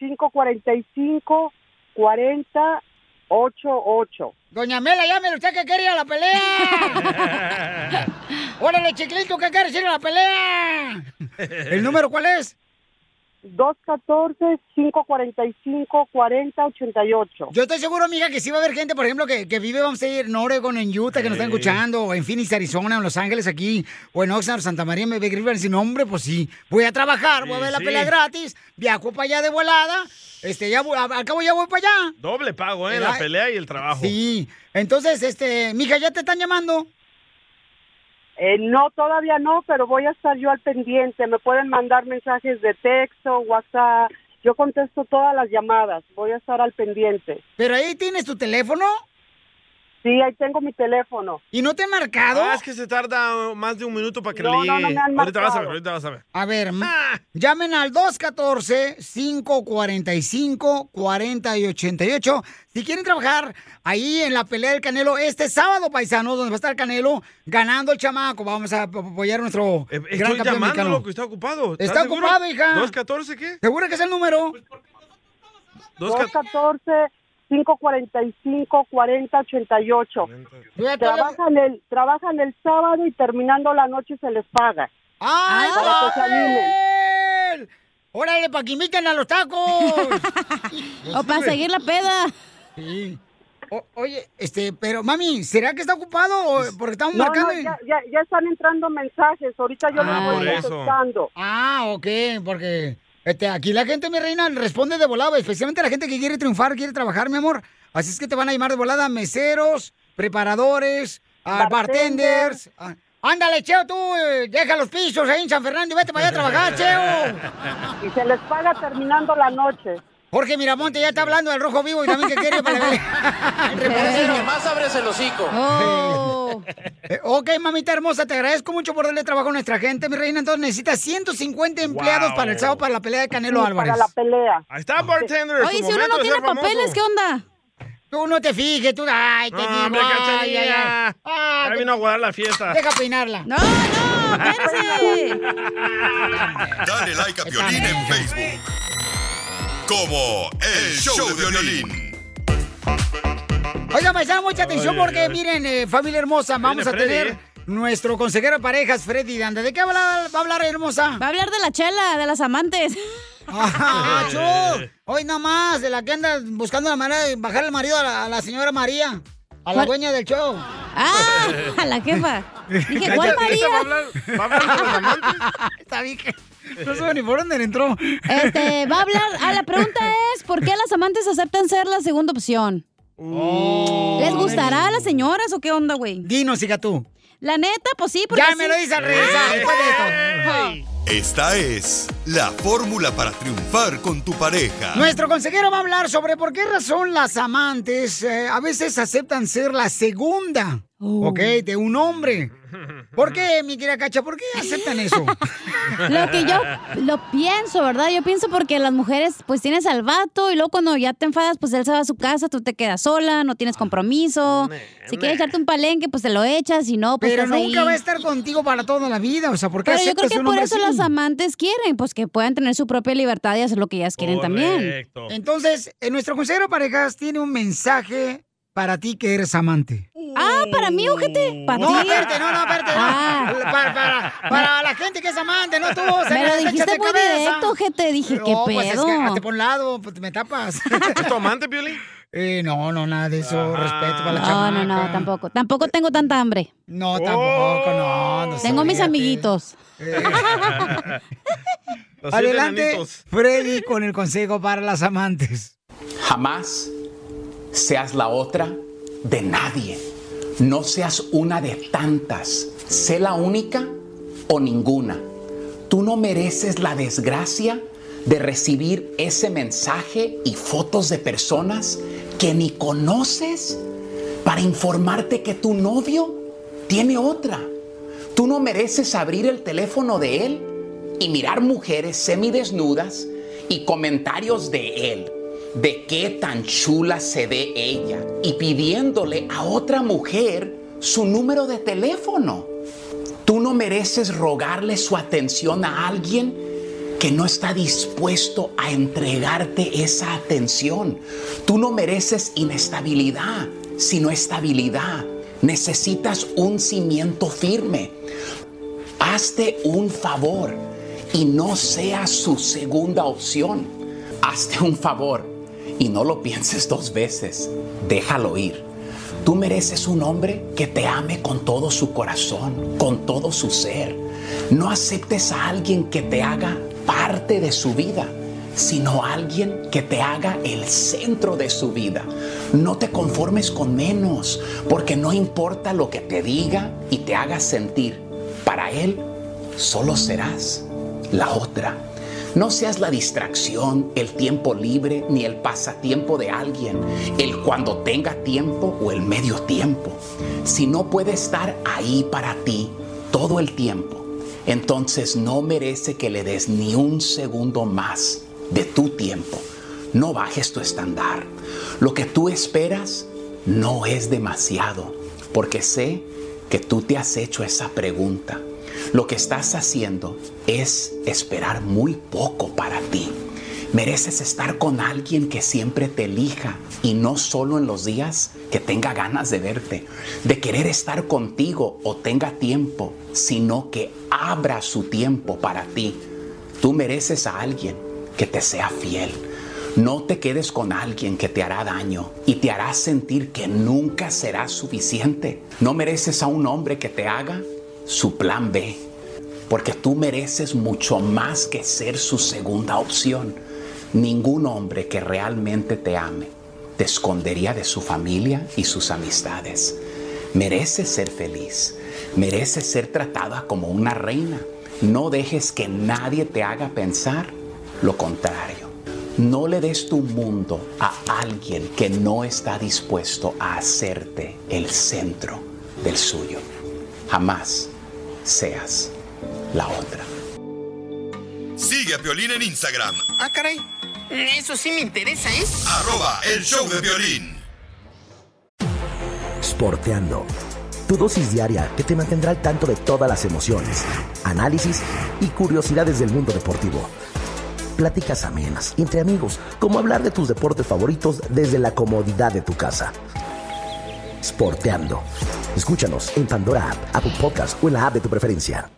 545-4088. Doña Mela, llámele usted que quiere ir a la pelea. <laughs> <laughs> Órale, chiquilín, ¿tú qué quieres ir a la pelea? ¿El número cuál es? 214-545-4088. Yo estoy seguro, amiga, que sí va a haber gente, por ejemplo, que, que vive, vamos a ir en Oregon, en Utah, que nos están escuchando, o en Phoenix, Arizona, o en Los Ángeles, aquí, o en Oxnard, Santa María, en Beverly Hills, y no, hombre, pues sí, voy a trabajar, voy a ver la pelea gratis, viajo para allá de volada, este, ya voy- al cabo ya voy para allá. Doble pago, ¿eh? ¿Verdad? La pelea y el trabajo. Sí, entonces, este, mija, ¿ya te están llamando? Eh, no, todavía no, pero voy a estar yo al pendiente. Me pueden mandar mensajes de texto, WhatsApp. Yo contesto todas las llamadas. Voy a estar al pendiente. ¿Pero ahí tienes tu teléfono? Sí, ahí tengo mi teléfono. ¿Y no te han marcado? Ah, es que se tarda más de un minuto para que No, le no, llegue. no me han ahorita vas a ver, ahorita vas a ver. A ver, m- llamen al 214-545-4088. Si quieren trabajar ahí en la pelea del Canelo este sábado, paisano, donde va a estar Canelo ganando el chamaco. Vamos a ap- apoyar a nuestro gran Estoy campeón llamando, mexicano. loco, está ocupado. ¿Estás Está seguro? ocupado, hija. ¿214 qué? ¿Segura que es el número? 214-545-4088. Trabajan el, trabajan el sábado y terminando la noche se les paga. ¡Ay, Para que se animen. ¡Órale, para que inviten a los tacos! <laughs> O para seguir la peda. Sí. O- oye, este, pero mami, ¿será que está ocupado o porque estamos No, marcando? no, ya, ya, ya están entrando mensajes. Ahorita yo Ah, les voy contestando. Ah, ok, porque este, aquí la gente, mi reina, responde de volada, especialmente la gente que quiere triunfar, quiere trabajar, mi amor. Así es que te van a llamar de volada meseros, preparadores, ah, bartenders. Ah, ándale, Cheo, tú, eh, deja los pisos ahí en San Fernando y vete para allá a trabajar, <laughs> Cheo. Y se les paga terminando la noche. Jorge Miramonte ya está hablando del rojo vivo y también que quiere para la <laughs> que más abres el hocico. Eh, ok, mamita hermosa, te agradezco mucho por darle trabajo a nuestra gente, mi reina. Entonces necesitas 150 empleados para el sábado para la pelea de Canelo Sí, Álvarez. para la pelea. Ahí está, bartender. Oye, si uno no tiene papeles, ¿qué onda? Tú no te fijes, tú. Ay, te No, digo. hombre, ay, ay, ay. Ah, vino a guardar la fiesta. Deja peinarla. No, no, espérese. <laughs> Dale like a Piolín en Facebook. Como El Show de Violín. Oigan, paisano, mucha atención Ay, porque ay, miren, eh, familia hermosa, vamos a Freddy, tener ¿eh? nuestro consejero de parejas, Freddy Danda. ¿De qué va a, va a hablar, hermosa? Va a hablar de la chela, de las amantes. <laughs> Ajá, chu. Hoy nada más, de la que anda buscando la manera de bajar el marido a la, a la señora María, a la ¿Cuál? dueña del show. Ah, a la jefa. <laughs> Dije, ¿cuál María? ¿Va a hablar, va a hablar de los amantes? <laughs> Está bien que... No sé ni por dónde entró. Este, va a hablar. Ah, la pregunta es: ¿por qué las amantes aceptan ser la segunda opción? ¿Les gustará a las señoras o qué onda, güey? Dinos, hija tú. La neta, pues sí, porque. Ya me sí. lo dice al regresar, después de esto. Esta es la fórmula para triunfar con tu pareja. Nuestro consejero va a hablar sobre por qué razón las amantes eh, a veces aceptan ser la segunda, ¿ok? De un hombre. ¿Por qué, mi querida Cacha? ¿Por qué aceptan eso? <laughs> Lo que yo lo pienso, ¿verdad? Yo pienso porque las mujeres, pues tienes al vato y luego cuando ya te enfadas, pues él se va a su casa, tú te quedas sola, no tienes compromiso. Si quieres echarte un palenque, pues te lo echas, y no, pues Pero estás nunca ahí. va a estar contigo para toda la vida, o sea, ¿por qué Pero yo creo que por eso así? las amantes quieren, pues que puedan tener su propia libertad y hacer lo que ellas quieren también. Entonces, eh, nuestro consejero de parejas tiene un mensaje para ti que eres amante. Ah, para mí, ojete. Para No, ti. espérate, no, no, espérate. no. Ah. Para, para, para la gente que es amante, no tú. se Me lo dijiste muy cabeza. directo, ojete. Dije, ¿qué No, pues es pedo? que hazte por un lado, pues me tapas. ¿Es tu amante, Piolín? <laughs> Eh, no, no, nada de eso. Respeto para la No, no, no, chamaca. tampoco. Tampoco tengo tanta hambre. No, tampoco, no. no Tengo mis amiguitos. <laughs> Siete Adelante. Freddy, con el consejo para las amantes. Jamás seas la otra de nadie. No seas una de tantas. Sé la única o ninguna. Tú no mereces la desgracia de recibir ese mensaje y fotos de personas que ni conoces para informarte que tu novio tiene otra. Tú no mereces abrir el teléfono de él y mirar mujeres semidesnudas y comentarios de él, de qué tan chula se ve ella y pidiéndole a otra mujer su número de teléfono. Tú no mereces rogarle su atención a alguien que no está dispuesto a entregarte esa atención. Tú no mereces inestabilidad, sino estabilidad. Necesitas un cimiento firme. Hazte un favor y no seas su segunda opción. Hazte un favor y no lo pienses dos veces. Déjalo ir. Tú mereces un hombre que te ame con todo su corazón, con todo su ser. No aceptes a alguien que te haga parte de su vida, sino a alguien que te haga el centro de su vida. No te conformes con menos, porque no importa lo que te diga y te haga sentir. Para él solo serás la otra. No seas la distracción, el tiempo libre, ni el pasatiempo de alguien, el cuando tenga tiempo o el medio tiempo. Si no puede estar ahí para ti todo el tiempo, entonces no merece que le des ni un segundo más de tu tiempo. No bajes tu estándar. Lo que tú esperas no es demasiado, porque sé que tú te has hecho esa pregunta. Lo que estás haciendo es esperar muy poco para ti. Mereces estar con alguien que siempre te elija y no solo en los días que tenga ganas de verte, de querer estar contigo o tenga tiempo, sino que abra su tiempo para ti. Tú mereces a alguien que te sea fiel. No te quedes con alguien que te hará daño y te hará sentir que nunca será suficiente. No mereces a un hombre que te haga su plan B, porque tú mereces mucho más que ser su segunda opción. Ningún hombre que realmente te ame te escondería de su familia y sus amistades. Mereces ser feliz, mereces ser tratada como una reina. No dejes que nadie te haga pensar lo contrario. No le des tu mundo a alguien que no está dispuesto a hacerte el centro del suyo. Jamás seas la otra. Sigue a Piolín en Instagram, Ah, caray. Eso sí me interesa, ¿eh? arroba el show de violín. Sporteando. Tu dosis diaria que te mantendrá al tanto de todas las emociones, análisis y curiosidades del mundo deportivo. Pláticas amenas, entre amigos, como hablar de tus deportes favoritos desde la comodidad de tu casa. Sporteando. Escúchanos en Pandora App, Apple Podcast o en la app de tu preferencia.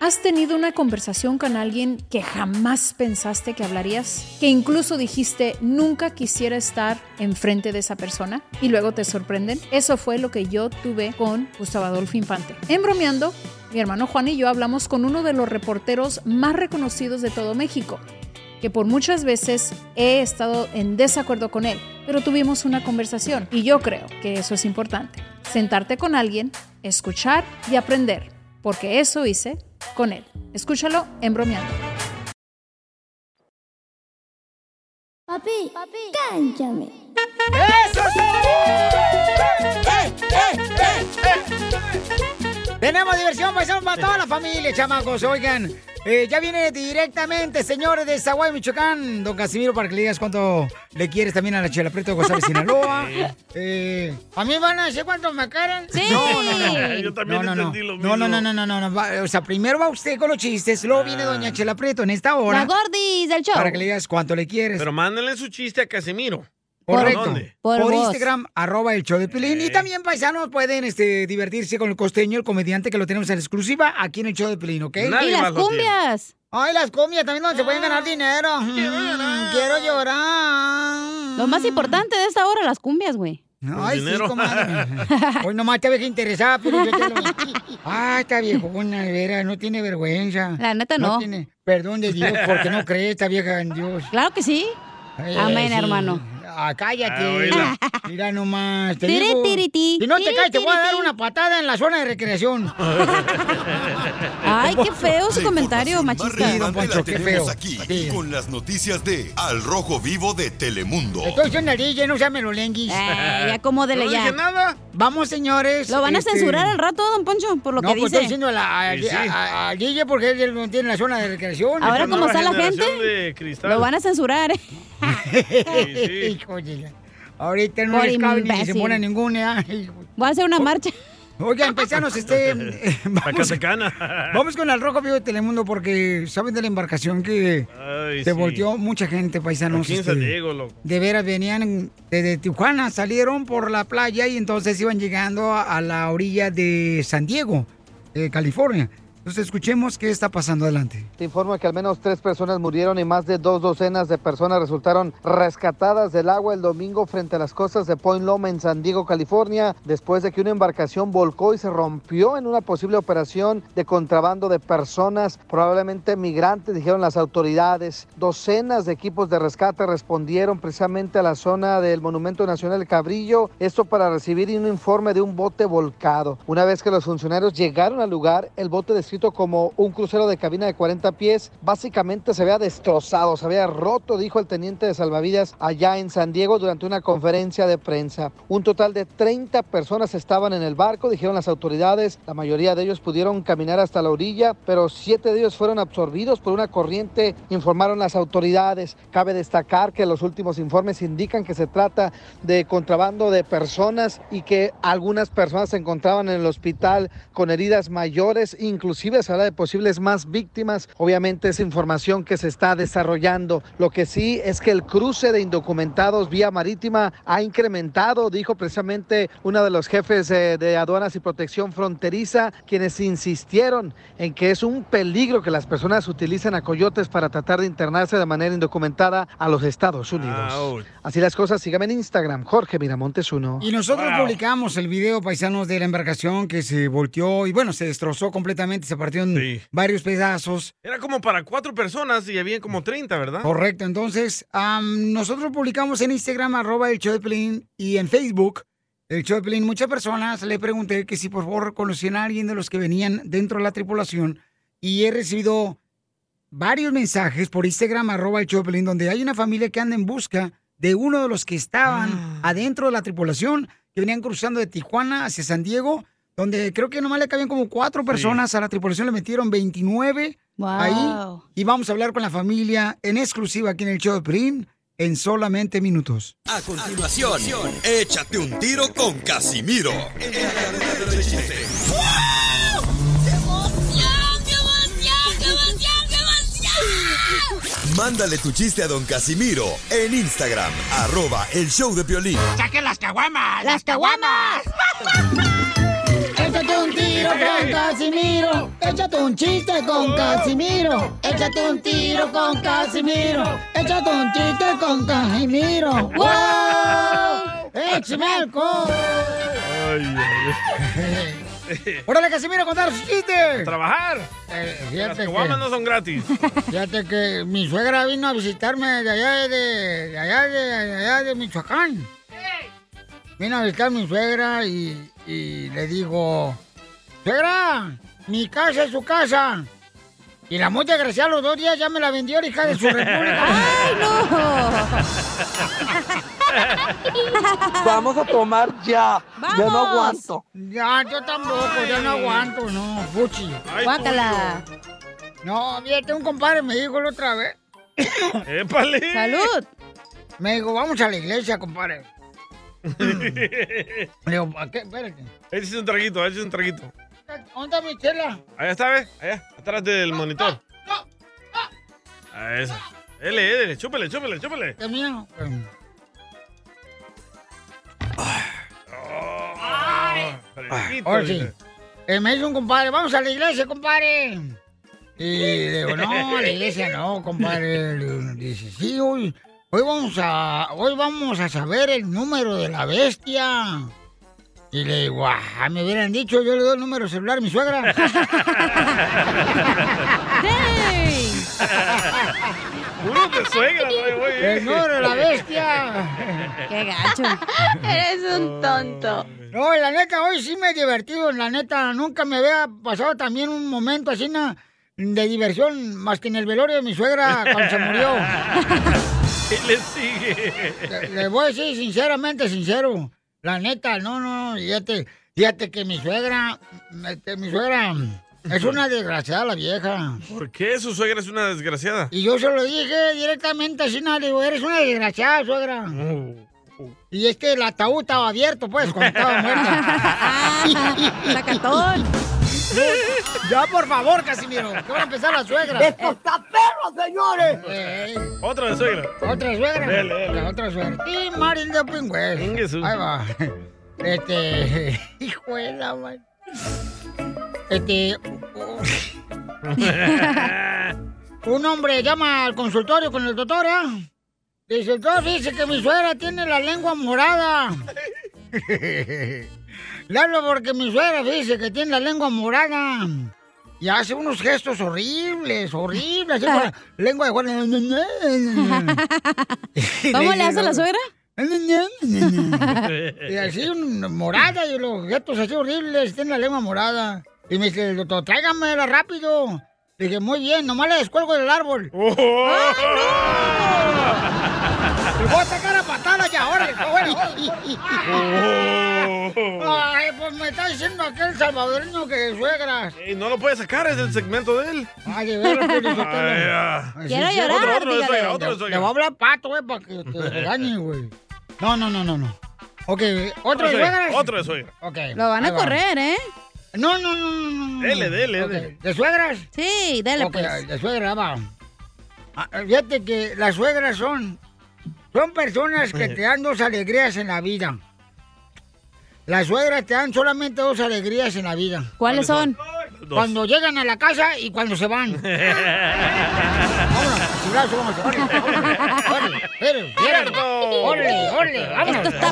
¿Has tenido una conversación con alguien que jamás pensaste que hablarías? Que incluso dijiste nunca quisiera estar enfrente de esa persona y luego te sorprenden. Eso fue lo que yo tuve con Gustavo Adolfo Infante. En bromeando, mi hermano Juan y yo hablamos con uno de los reporteros más reconocidos de todo México, que por muchas veces he estado en desacuerdo con él, pero tuvimos una conversación y yo creo que eso es importante. Sentarte con alguien, escuchar y aprender, porque eso hice con él. Escúchalo en bromeando. Papi, papi, cánchame. ¡Eso es ¡Eh, eh, eh, eh! Tenemos diversión, paisano, para toda la familia, chamacos. Oigan, eh, ya viene directamente, señores de Zaguay, Michoacán, don Casimiro, para que le digas cuánto le quieres también a la Chela Prieto de Guasave, <laughs> Sinaloa. Eh, ¿A mí van a decir cuánto me quieran? Sí. No, no, no. <laughs> Yo también no, no, entendí no. lo No, no, mismo. no, no, no, no, va- O sea, primero va usted con los chistes, luego viene doña Chela Prieto en esta hora. La gordis del show. Para que le digas cuánto le quieres. Pero mándenle su chiste a Casimiro. Correcto. ¿Dónde? Por, Por. Instagram, arroba el show de Pelín. Y también, paisanos, pueden este, divertirse con el costeño, el comediante que lo tenemos en exclusiva aquí en el show de Pelín, ¿ok? y las cumbias. Ay, las cumbias también donde se pueden ganar dinero. Mm, Quiero llorar. Lo más importante de esta hora, las cumbias, güey. Ay, sí, comadre. <laughs> Hoy nomás te ves interesada, pero yo te lo... Ay, está viejona, de veras, no tiene vergüenza. La neta no. tiene perdón de Dios, porque no cree esta vieja en Dios. Claro que sí. Ay, Amén, sí. hermano. Ah, cállate. Ah. Mira nomás. Te Tiri, digo, tiriti, si no te tiri, caes, te voy a dar una patada en la zona de recreación. <laughs> Ay, qué feo su comentario, machista. La Poncho, qué feo. aquí Sí. con las noticias de Al Rojo Vivo de Telemundo. Estoy diciendo el DJ, no sean melolenguis. Eh, ya acomódele <laughs> No ya. dije nada. Vamos, señores. Lo van a este, censurar al rato, don Poncho, por lo no, que pues dice. estoy diciendo a la- Sí, sí. a- DJ porque él no tiene la zona de recreación. Ahora, como está la gente. Lo van a censurar. <laughs> Hijo de la- Ahorita no les cabe ni se muera ninguna. Voy a hacer una marcha. Oigan, paisanos, este. <laughs> eh, vamos, Zacatecana. vamos con el <laughs> Rojo Vivo de Telemundo porque saben de la embarcación que Ay, se sí. volteó mucha gente, paisanos. Aquí en este, San Diego, loco. de veras venían desde Tijuana, salieron por la playa y entonces iban llegando a, a la orilla de San Diego, eh, California. Entonces escuchemos qué está pasando adelante. Te informo que al menos tres personas murieron y más de dos docenas de personas resultaron rescatadas del agua el domingo frente a las costas de Point Loma en San Diego, California, después de que una embarcación volcó y se rompió en una posible operación de contrabando de personas, probablemente migrantes, dijeron las autoridades. Docenas de equipos de rescate respondieron precisamente a la zona del Monumento Nacional Cabrillo, esto para recibir un informe de un bote volcado. Una vez que los funcionarios llegaron al lugar, el bote como un crucero de cabina de 40 pies, básicamente se había destrozado, se había roto, dijo el teniente de salvavidas allá en San Diego durante una conferencia de prensa. Un total de 30 personas estaban en el barco, dijeron las autoridades. La mayoría de ellos pudieron caminar hasta la orilla, pero siete de ellos fueron absorbidos por una corriente, informaron las autoridades. Cabe destacar que los últimos informes indican que se trata de contrabando de personas y que algunas personas se encontraban en el hospital con heridas mayores, inclusive se habla de posibles más víctimas. Obviamente es información que se está desarrollando. Lo que sí es que el cruce de indocumentados vía marítima ha incrementado, dijo precisamente uno de los jefes eh, de aduanas y protección fronteriza, quienes insistieron en que es un peligro que las personas utilicen a coyotes para tratar de internarse de manera indocumentada a los Estados Unidos. Así las cosas, síganme en Instagram, Jorge Miramontes uno. Y nosotros publicamos el video, paisanos, de la embarcación que se volteó y bueno, se destrozó completamente, se partió en varios pedazos. Era como para cuatro personas y había como 30, ¿verdad? Correcto, entonces nosotros publicamos en Instagram arroba el show de Pelín y en Facebook el show de Pelín. Muchas personas le pregunté que si por favor conocían a alguien de los que venían dentro de la tripulación y he recibido varios mensajes por Instagram arroba el show de Pelín donde hay una familia que anda en busca de uno de los que estaban adentro de la tripulación que venían cruzando de Tijuana hacia San Diego donde creo que nomás le cabían como cuatro personas a la tripulación, le metieron 29 ahí. Y vamos a hablar con la familia en exclusiva aquí en el show de Pelín. en solamente minutos. A continuación, échate un tiro con Casimiro. Mándale tu chiste a don Casimiro en Instagram, arroba el show de Piolín. ¡Saquen las caguamas! ¡Las caguamas! Tiro con Casimiro. Échate un chiste con Casimiro. Échate un tiro con Casimiro. Échate un chiste con Casimiro. ¡Wow! ¡Échame alcohol! ¡Órale, Casimiro, contar su chiste! ¡Trabajar! Eh, Las que, no son gratis. fíjate que mi suegra vino a visitarme de allá de, de allá de, de allá de Michoacán. Vino a visitar a mi suegra y, y le digo, suegra, mi casa es su casa. Y la muy desgraciada los dos días ya me la vendió la hija de su república. <laughs> ¡Ay, <laughs> Vamos a tomar ya. Ya no aguanto. Ya, yo tampoco, ya no aguanto, no, fuchi. Ay, Guácala. No, fíjate, un compadre me dijo la otra vez. <coughs> ¡Épale! ¡Salud! Me dijo, vamos a la iglesia, compadre. <laughs> Le digo, ¿para qué? Espérate. Échese un traguito, échese un traguito. ¿Dónde está mi chela? Allá está, ¿ves? Allá, atrás del monitor. A esa. Dele, dele, chúpele, chúpele, chúpele. ¿Qué? Fresquito, Ahora sí. Eh, me dice un compadre, vamos a la iglesia, compadre. Y le digo, no, a la iglesia no, compadre. Le Dice, sí, hoy, hoy vamos a, hoy vamos a saber el número de la bestia. Y le digo, ah, me hubieran dicho, yo le doy el número celular a mi suegra. <laughs> Uno de suegra, no, güey. El número de la bestia. Qué gacho. Eres un tonto. No, la neta, hoy sí me he divertido, la neta. Nunca me había pasado también un momento así na, de diversión, más que en el velorio de mi suegra cuando se murió. <laughs> ¿Qué le sigue? Le, le voy a decir sinceramente, sincero. La neta, no, no, fíjate, fíjate que mi suegra, este, mi suegra es una desgraciada la vieja. ¿Por qué su suegra es una desgraciada? Y yo se lo dije directamente así, no, le digo, eres una desgraciada, suegra. Y es que el ataúd estaba abierto, pues, cuando estaba muerta. <laughs> ¡Sacatón! Ya, por favor, Casimiro, que van a empezar las suegras. ¡Esto está perro, señores! Eh, Otra de suegra. ¿Otra suegra? Dele, dele. La otra suegra. Y Marín de Pingües. Ahí va. Este... <laughs> Hijo de la madre. Este... <laughs> Un hombre llama al consultorio con el doctor, ¿eh? Dice, el doctor dice que mi suegra tiene la lengua morada. <laughs> Le hablo porque mi suegra dice que tiene la lengua morada. Y hace unos gestos horribles, horribles. así con la <laughs> lengua de Juan. <laughs> ¿Cómo le hace la suegra? Y así un- morada y los gestos así horribles, tiene la lengua morada. Y me dice doctor, tráigamela rápido. Le dije, muy bien, nomás la descuelgo del árbol. ¡Le voy a sacar a patadas ya, ahora. Ay, pues me está diciendo aquel salvadoreño que suegras. Ey, no lo puede sacar, es el segmento de él. Ay, de veras, ya. Quiero llorar, Otro, otro dígale. otro de Le-. Le voy a hablar pato, güey, para que te regañe, güey. No, no, no, no, no. Ok, ¿otro de suegra, suegras? Otro de suegra. Ok. Lo van a correr, ¿eh? No, no, no, no, no. Dele, dele, dele. ¿De suegras? Sí, dale Ok, pues. de suegra, va. Ah, Fíjate que las suegras son, son personas que te dan dos alegrías en la vida. Las suegras te dan solamente dos alegrías en la vida. ¿Cuáles son? Cuando llegan a la casa y cuando se van. <laughs> Vámonos, órale, vámonos. ¡Esto está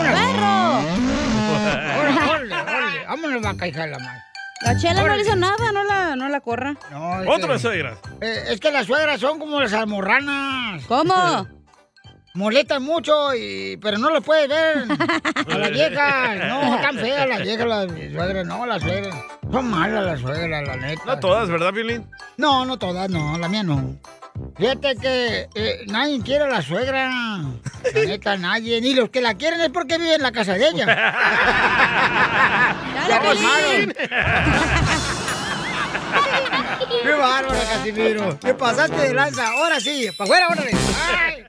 órale, órale, vámonos, vaca, hija de la madre. La chela no le hizo nada, no la, no la corra. No, es Otro que- de suegra. Eh, es que las suegras son como las almorranas. ¿Cómo? <laughs> Molestan mucho, y, pero no lo puedes ver a las viejas. No, están feas las viejas, las suegras. No, las suegras. Son malas las suegras, la neta. No todas, ¿verdad, Piolín? No, no todas, no, la mía no. Fíjate que eh, nadie quiere a la suegra. La neta, nadie. Ni los que la quieren es porque viven en la casa de ella. <laughs> ya pasaron. <laughs> ¡Qué bárbaro, Casimiro! ¡Te pasaste de lanza! ¡Ahora sí! ¡Para afuera, órale! ¡Ay!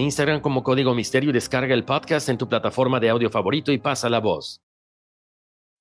Instagram como Código Misterio y descarga el podcast en tu plataforma de audio favorito y pasa la voz.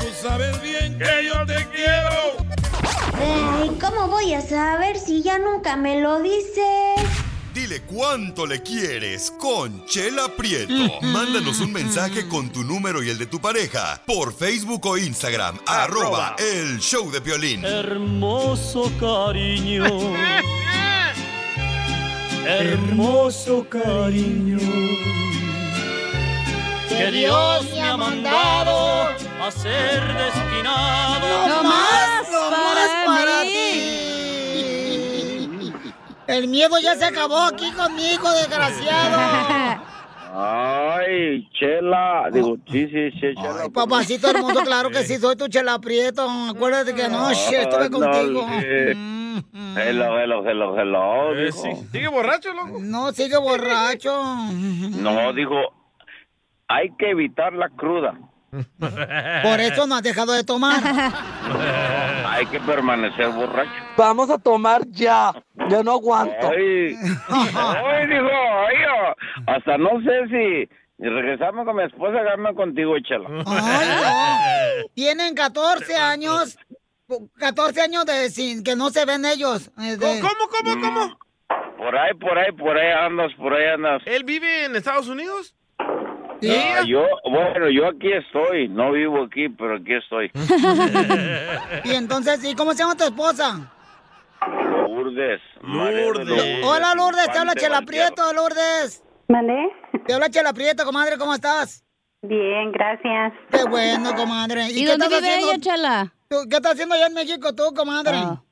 Tú sabes bien que yo te quiero. Ay, ¿cómo voy a saber si ya nunca me lo dices? Dile cuánto le quieres con Chela Prieto. <laughs> Mándanos un mensaje con tu número y el de tu pareja por Facebook o Instagram, arroba el show de violín. Hermoso cariño. <laughs> Hermoso cariño. Que Dios me ha mandado a ser destinado. No más, no más para ti. El miedo ya se acabó aquí conmigo, desgraciado. Ay, Chela. Digo, sí, sí, sí, Chela. Ay, papacito hermoso, claro que sí, soy tu chela prieto. Acuérdate que anoche estuve contigo. Hello, hello, hello, hello. Eh, sí. ¿Sigue borracho, loco? No, sigue borracho. <laughs> No, dijo, hay que evitar la cruda. <laughs> Por eso no has dejado de tomar. <laughs> Hay que permanecer borracho. Vamos a tomar ya. Ya no aguanto. Ay, <laughs> ay, dijo, ay, hasta no sé si regresamos con mi esposa, agarrarme contigo, Chela. Ay, no. Tienen 14 años. 14 años de sin que no se ven ellos. eh, de- ¿Cómo, cómo, cómo? Por ahí, por ahí, por ahí andas, por ahí andas. ¿Él vive en Estados Unidos? Ah, yo, bueno, yo aquí estoy, no vivo aquí, pero aquí estoy. <laughs> Y entonces, ¿y cómo se llama tu esposa? Lourdes. Lourdes. Hola, Lourdes, te habla Chela Prieto, Lourdes. ¿Mandé? Te habla Chela Prieto, comadre, ¿cómo estás? Bien, gracias. Qué bueno, comadre. ¿Y dónde vive ella, Chela? ¿Qué estás haciendo allá en México tú, comadre? Ah.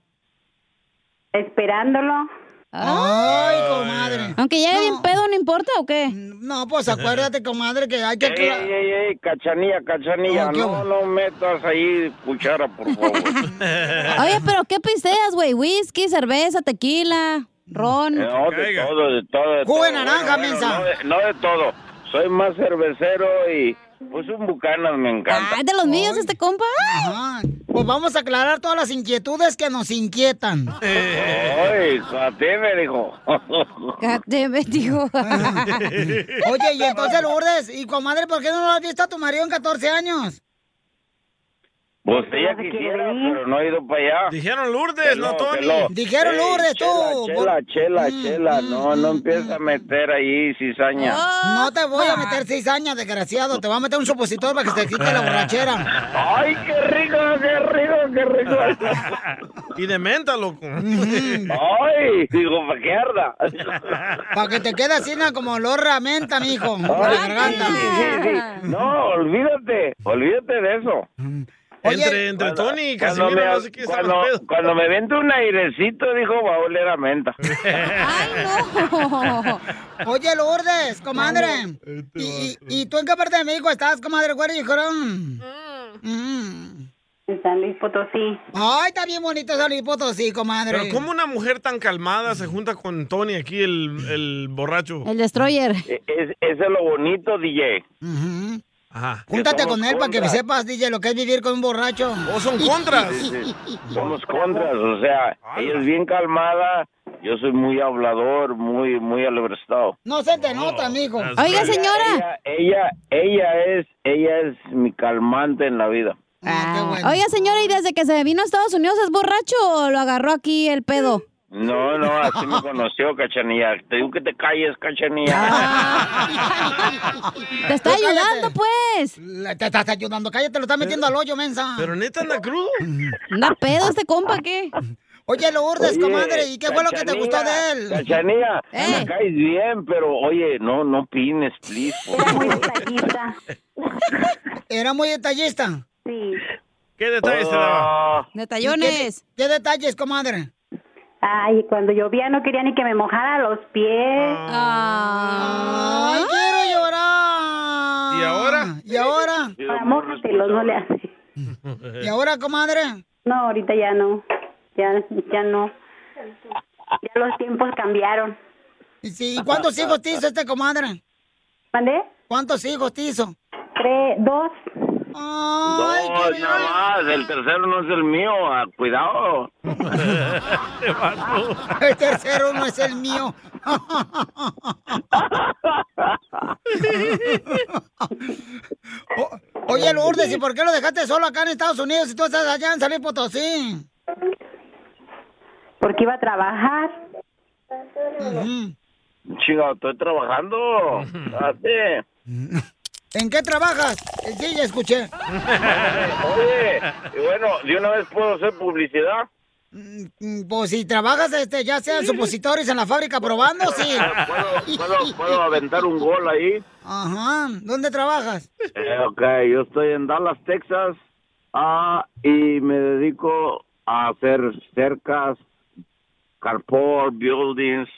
Esperándolo. Ay, comadre. Aunque llegue bien pedo, ¿no importa o qué? No, pues acuérdate, comadre, que hay que... Ey, ey, ey, ey, cachanilla, cachanilla, no, no metas ahí cuchara, por favor. <laughs> Oye, pero ¿qué pisteas, güey? Whisky, cerveza, tequila, ron. No, de todo, de todo. De Jugo de todo. naranja, Bueno, mensa. No de, no de todo. Soy más cervecero y pues un bucanas me encanta. Ay, de los míos este compa. Ajá. Pues vamos a aclarar todas las inquietudes que nos inquietan. Ay, a ti me dijo. <laughs> me dijo. <laughs> Oye, y entonces Lourdes, y comadre, ¿por qué no lo has visto a tu marido en 14 años? Pues ella quisiera, pero no ha ido para allá. Dijeron Lourdes, no Tony. Dijeron Ey, Lourdes, tú. Chela, chela, Mm, chela. No, no empieza a meter ahí cizaña. No te voy a meter cizaña, desgraciado. Te voy a meter un supositor para que se te quite la borrachera. <laughs> ¡Ay, qué rico, qué rico, qué rico! Y de menta, loco. ¡Ay! Digo, ¿para qué arda? Para que te quede así ¿no? como olor a menta, mijo. Por la garganta. sí, sí, sí. No, olvídate, olvídate de eso. Entre, entre Tony y Cuando Casimiro me, no sé qué cuando, cuando me vente un airecito, dijo, va a oler a menta. <laughs> <laughs> Oye, Lourdes, comadre. ¿Y, y, y tú en qué parte de México estás, comadre? ¿Cuál dijeron? En San Luis Potosí. Ay, está bien bonito San Luis Potosí, comadre. Pero ¿cómo una mujer tan calmada se junta con Tony aquí, el, el borracho? El destroyer. E- Es, eso es lo bonito, DJ. Ajá. Júntate con él para que sepas, DJ, lo que es vivir con un borracho. ¿O son contras? <laughs> Sí, sí. Somos contras, o sea, ella es bien calmada, yo soy muy hablador, muy, muy alebrestado. No se te nota, mijo. Oiga, señora. Ella, ella, ella es, ella es mi calmante en la vida. Oiga, señora, ¿y desde que se vino a Estados Unidos es borracho o lo agarró aquí el pedo? No, no, así me conoció, Cachanilla. Te digo que te calles, Cachanilla. Te está Tú cállate. ayudando, pues. La- Te estás ayudando, cállate, lo estás metiendo al hoyo, mensa. Pero neta anda crudo. Anda pedo este compa, ¿qué? Oye, Lourdes, Oye, comadre, ¿y qué fue lo que te gustó de él? Cachanilla, Eh. me caes bien, pero oye, no, no pines, please. por favor. ¿Era muy detallista? Sí. ¿Qué detalles te daba? Detallones. ¿Qué, qué detalles, comadre? Ay, cuando llovía no quería ni que me mojara los pies. Ay, quiero llorar. ¿Y ahora? ¿Y ahora? Ahora mójatelos, no le hace. <laughs> ¿Y ahora, comadre? No, ahorita ya no. Ya, ya no. Ya los tiempos cambiaron. ¿Y sí, cuántos hijos te hizo este comadre? ¿Mandé? ¿Cuántos hijos te hizo? Tres, dos. Ay, No, nada más, el tercero no es el mío, ah, cuidado. <laughs> <laughs> El tercero no es el mío. O- oye, Lourdes, ¿y por qué lo dejaste solo acá en Estados Unidos si tú estás allá en San Potosí? Porque iba a trabajar. Chico, estoy trabajando. <laughs> Así. ¿En qué trabajas? Eh, Sí, ya escuché. Oye, y bueno, de una vez puedo hacer publicidad. Mm, Pues si trabajas, este, ya sean supositores en la fábrica probando, sí. ¿Puedo, puedo, puedo aventar un gol ahí? Ajá. ¿Dónde trabajas? Eh, ok, yo estoy en Dallas, Texas, ah, y me dedico a hacer cercas, carport, buildings,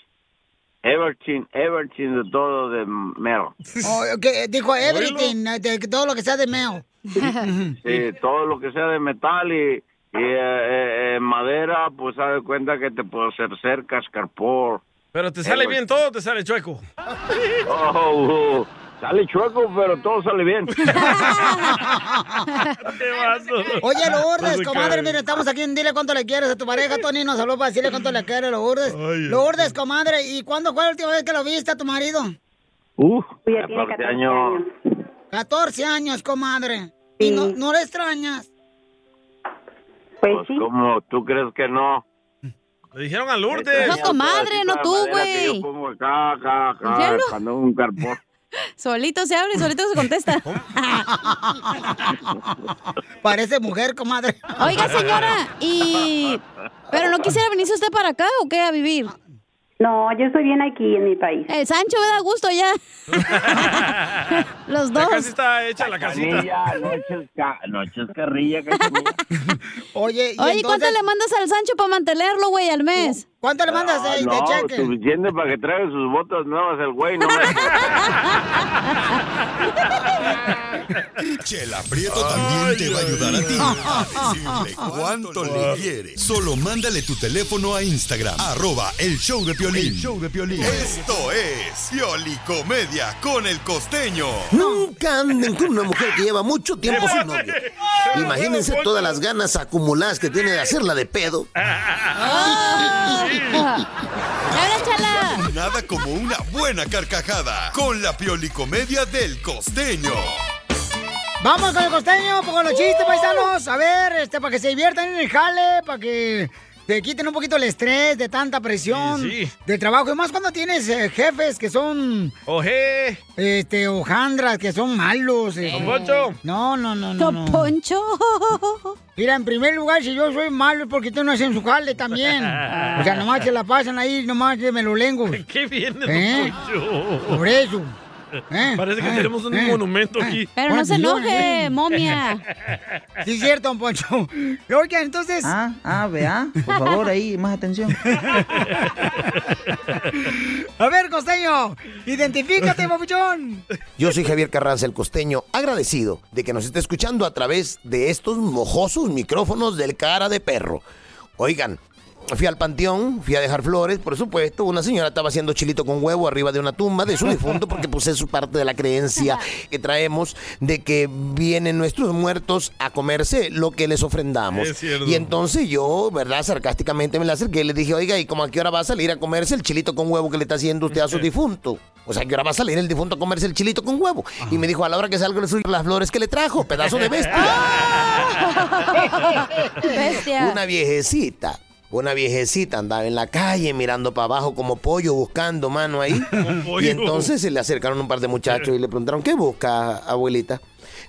everything, everything de todo de metal. Oh, que dijo everything, eh, de todo lo que sea de meo. <laughs> Sí, todo lo que sea de metal y, y, eh, eh, madera, pues de cuenta que te puedo hacer cercas, carport. Pero te sale bien todo, o te sale chueco. Oh, uh, sale chueco, pero todo sale bien. <laughs> Oye, Lourdes, comadre, mire, estamos aquí en Dile Cuánto Le Quieres a tu pareja. Tony nos habló para decirle cuánto le quiere, Lourdes. Lourdes, comadre, ¿y cuándo fue la última vez que lo viste a tu marido? Uh, Ya tiene 14 14 años. 14 años, comadre. ¿Y no, no le extrañas? Pues, ¿Cómo? ¿Tú crees que no? Le dijeron a Lourdes. No, comadre, no tú, que yo güey. pongo acá, acá, acá, cuando un carport. Solito se abre y solito se contesta. <laughs> Parece mujer, comadre. Oiga, señora, y... ¿Pero no quisiera venirse usted para acá o qué a vivir? No, yo estoy bien aquí en mi país. El Sancho me da gusto ya. <laughs> Los Ya dos. casi está hecha la casita. Cachanilla, no eches, ca- no eches carrilla. Oye, ¿y Oye, ¿cuánto le mandas al Sancho para mantenerlo, güey, al mes? ¿Cuánto le mandas Ah, de, de no, cheque? suficiente para que traiga sus botas nuevas el güey, no me... <laughs> Chela Prieto también te va a ayudar a ti a decirle cuánto le quieres. Solo mándale tu teléfono a Instagram, arroba el show de Piolín. show de Piolín. Esto es Piolicomedia con el costeño. Nunca anden con una mujer que lleva mucho tiempo sin novio. <laughs> Imagínense todas las ganas acumuladas que tiene de hacerla de pedo. <laughs> <laughs> Nada como una buena carcajada con la Piolicomedia del costeño. Vamos con el costeño, con los chistes, paisanos. A ver, este, para que se diviertan en el jale, para que te quiten un poquito el estrés de tanta presión Sí, sí. de trabajo. Y más cuando tienes eh, jefes que son. Oje. Este, hojandras, que son malos. eh. Don Poncho. No, no, no, no. Don no. Poncho. <laughs> Mira, en primer lugar, si yo soy malo es porque tú no hacen su jale también. O sea, nomás se la pasan ahí, nomás me lo lengo. <laughs> ¿Qué viene, Don ¿Eh? Poncho? Por eso. ¿Eh? <laughs> Parece que Eh, tenemos un eh, monumento aquí. Pero no se enoje, momia. <laughs> Sí, es cierto, don Poncho. <laughs> Oigan, entonces. Ah, ah, vea. Por favor, ahí, más atención. A ver, costeño, identifícate, papuchón. Yo soy Javier Carranza, el costeño, agradecido de que nos esté escuchando a través de estos mojosos micrófonos del cara de perro. Oigan, fui al panteón, fui a dejar flores, por supuesto. Una señora estaba haciendo chilito con huevo arriba de una tumba de su difunto porque pues es parte de la creencia que traemos de que vienen nuestros muertos a comerse lo que les ofrendamos. Es cierto. Y entonces yo, ¿verdad? Sarcásticamente me la acerqué y le dije, oiga, ¿y cómo a qué hora va a salir a comerse el chilito con huevo que le está haciendo usted a su <laughs> difunto? O sea, ¿a qué hora va a salir el difunto a comerse el chilito con huevo? Y me dijo, a la hora que salga le suyo las flores que le trajo, pedazo de bestia. <laughs> Bestia. Una viejecita. Una viejecita andaba en la calle mirando para abajo como pollo buscando mano ahí. <laughs> Y entonces se le acercaron un par de muchachos y le preguntaron, ¿qué busca, abuelita?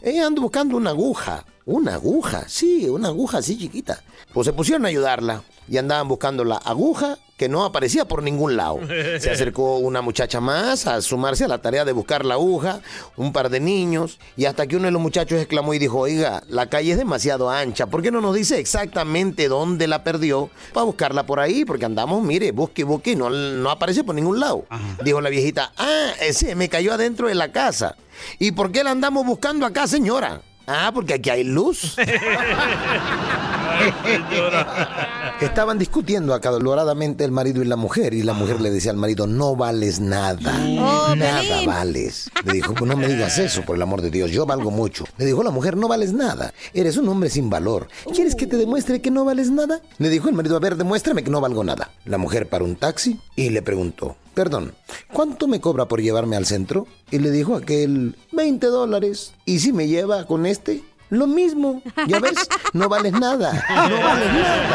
Ella ando buscando una aguja. Una aguja, sí, una aguja así chiquita. Pues se pusieron a ayudarla y andaban buscando la aguja que no aparecía por ningún lado. <laughs> Se acercó una muchacha más a sumarse a la tarea de buscar la aguja, un par de niños, y hasta que uno de los muchachos exclamó y dijo, oiga, la calle es demasiado ancha, ¿por qué no nos dice exactamente dónde la perdió para buscarla por ahí? Porque andamos, mire, busque, busque, y no, no aparece por ningún lado. Dijo la viejita, ah, ese me cayó adentro de la casa. ¿Y por qué la andamos buscando acá, señora? Ah, porque aquí hay luz. <laughs> <laughs> Estaban discutiendo acaloradamente el marido y la mujer y la mujer le decía al marido, no vales nada, Oh, nada Pelín. vales. Le dijo, "Pues no me digas eso, por el amor de Dios, yo valgo mucho. Le dijo la mujer, no vales nada, eres un hombre sin valor. ¿Quieres que te demuestre que no vales nada? Le dijo el marido, a ver, demuéstrame que no valgo nada. La mujer paró un taxi y le preguntó, perdón, ¿cuánto me cobra por llevarme al centro? Y le dijo aquel, 20 dólares. ¿Y si me lleva con este? Lo mismo. Ya ves, no vales nada. No vales nada.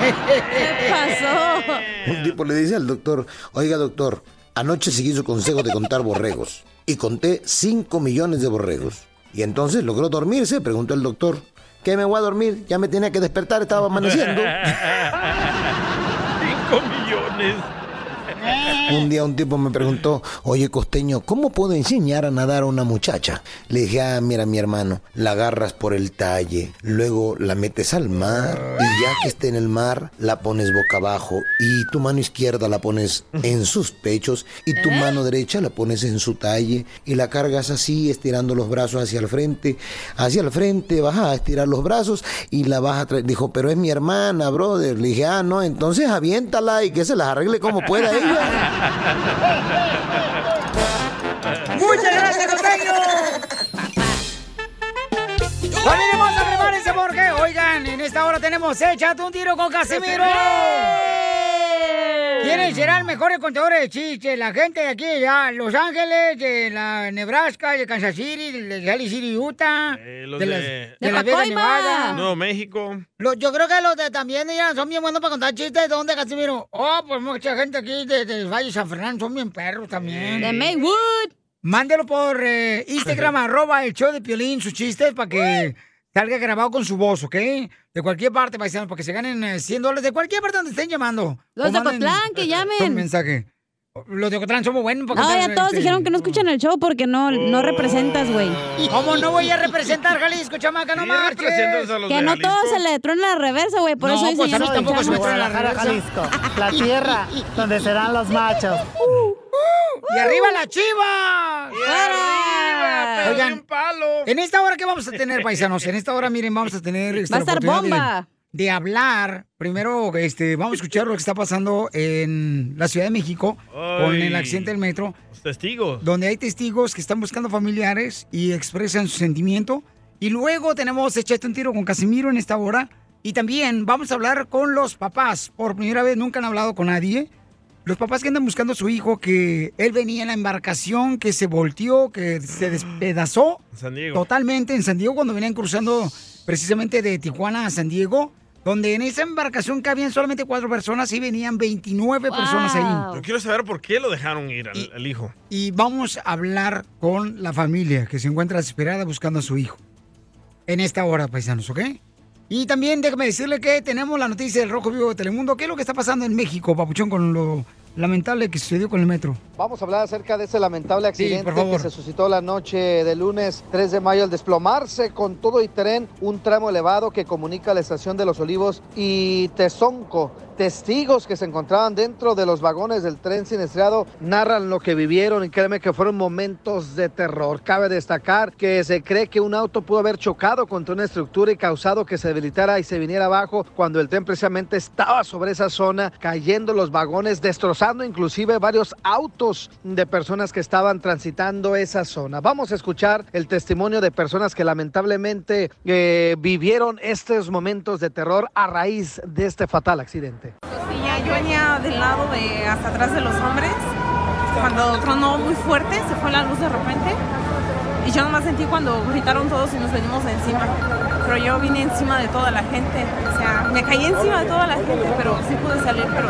¿Qué pasó? Un tipo le dice al doctor, oiga doctor, anoche seguí su consejo de contar borregos y conté 5 millones de borregos. Y entonces logró dormirse, preguntó el doctor. ¿Qué me voy a dormir? Ya me tenía que despertar, estaba amaneciendo. <laughs> 5 millones. <laughs> Un día un tipo me preguntó, oye costeño, ¿cómo puedo enseñar a nadar a una muchacha? Le dije, ah, mira mi hermano, la agarras por el talle, luego la metes al mar y ya que esté en el mar, la pones boca abajo y tu mano izquierda la pones en sus pechos y tu mano derecha la pones en su talle y la cargas así, estirando los brazos hacia el frente, hacia el frente, vas a estirar los brazos y la vas a traer. Dijo, pero es mi hermana, brother. Le dije, ah, no, entonces aviéntala y que se las arregle como pueda ella. <laughs> ¡Muchas gracias, costeño! ¡Familia hermosa, prepárense porque, oigan, en esta hora tenemos Échate un tiro con Casimiro. ¿Quiénes serán mejores contadores de chistes? La gente de aquí, ya, Los Ángeles, de la Nebraska, de Kansas City, de Sally City, Utah, Eh, los de, de, las, de Las Vegas, Nevada. Nuevo México. Lo- yo creo que los de también ya, son bien buenos para contar chistes. ¿De dónde, Casimiro? Oh, pues mucha gente aquí de, de Valle de San Fernando son bien perros también. De Maywood. Mándelo por eh, Instagram, <laughs> arroba el show de Piolín, sus chistes, para que salga grabado con su voz, ¿ok? De cualquier parte, paisanos, para que se ganen eh, 100 dólares de cualquier parte donde estén llamando. Los de Ocotlán, que llamen. Un mensaje. Los de Ocotlán somos buenos No, ya todos este, dijeron que no escuchan el show porque no, no representas, güey. ¿Cómo no voy a representar Jalisco, chamaca? No marches. representas a los Que no Jalisco. todo se le truena la reversa, güey. Por No, eso dicen pues no tampoco se me truena la Guadalajara, Jalisco, la tierra donde serán los machos. ¡Y arriba la chiva! arriba, pero de un palo. En esta hora, ¿qué vamos a tener, paisanos? En esta hora, miren, vamos a tener... este, Va a estar oportunidad de- bomba. De, hablar. Primero, este, vamos a escuchar lo que está pasando en la Ciudad de México con el accidente del metro, Los testigos. donde hay testigos que están buscando familiares y expresan su sentimiento. Y luego tenemos Echate un tiro con Casimiro en esta hora. Y también vamos a hablar con los papás. Por primera vez nunca han hablado con nadie. Los papás que andan buscando a su hijo, que él venía en la embarcación, que se volteó, que se despedazó San Diego. totalmente en San Diego cuando venían cruzando precisamente de Tijuana a San Diego, donde en esa embarcación cabían solamente cuatro personas y venían 29 personas ahí. Yo quiero saber por qué lo dejaron ir al, al hijo. Y vamos a hablar con la familia que se encuentra desesperada buscando a su hijo. En esta hora, paisanos, ¿ok? Y también déjame decirle que tenemos la noticia del Rojo Vivo de Telemundo. ¿Qué es lo que está pasando en México, Papuchón, con lo lamentable que sucedió con el metro? Vamos a hablar acerca de ese lamentable accidente que se suscitó la noche de lunes 3 de mayo al desplomarse con todo y tren un tramo elevado que comunica la estación de Los Olivos y Tezonco. Testigos que se encontraban dentro de los vagones del tren siniestrado narran lo que vivieron y créeme que fueron momentos de terror. Cabe destacar que se cree que un auto pudo haber chocado contra una estructura y causado que se debilitara y se viniera abajo cuando el tren precisamente estaba sobre esa zona, cayendo los vagones, destrozando inclusive varios autos de personas que estaban transitando esa zona. Vamos a escuchar el testimonio de personas que lamentablemente eh, vivieron estos momentos de terror a raíz de este fatal accidente. Sí, ya yo venía del lado de hasta atrás de los hombres. Cuando tronó muy fuerte, se fue la luz de repente. Y yo nomás sentí cuando gritaron todos y nos venimos de encima. Pero yo vine encima de toda la gente. O sea, me caí encima de toda la gente, pero sí pude salir, pero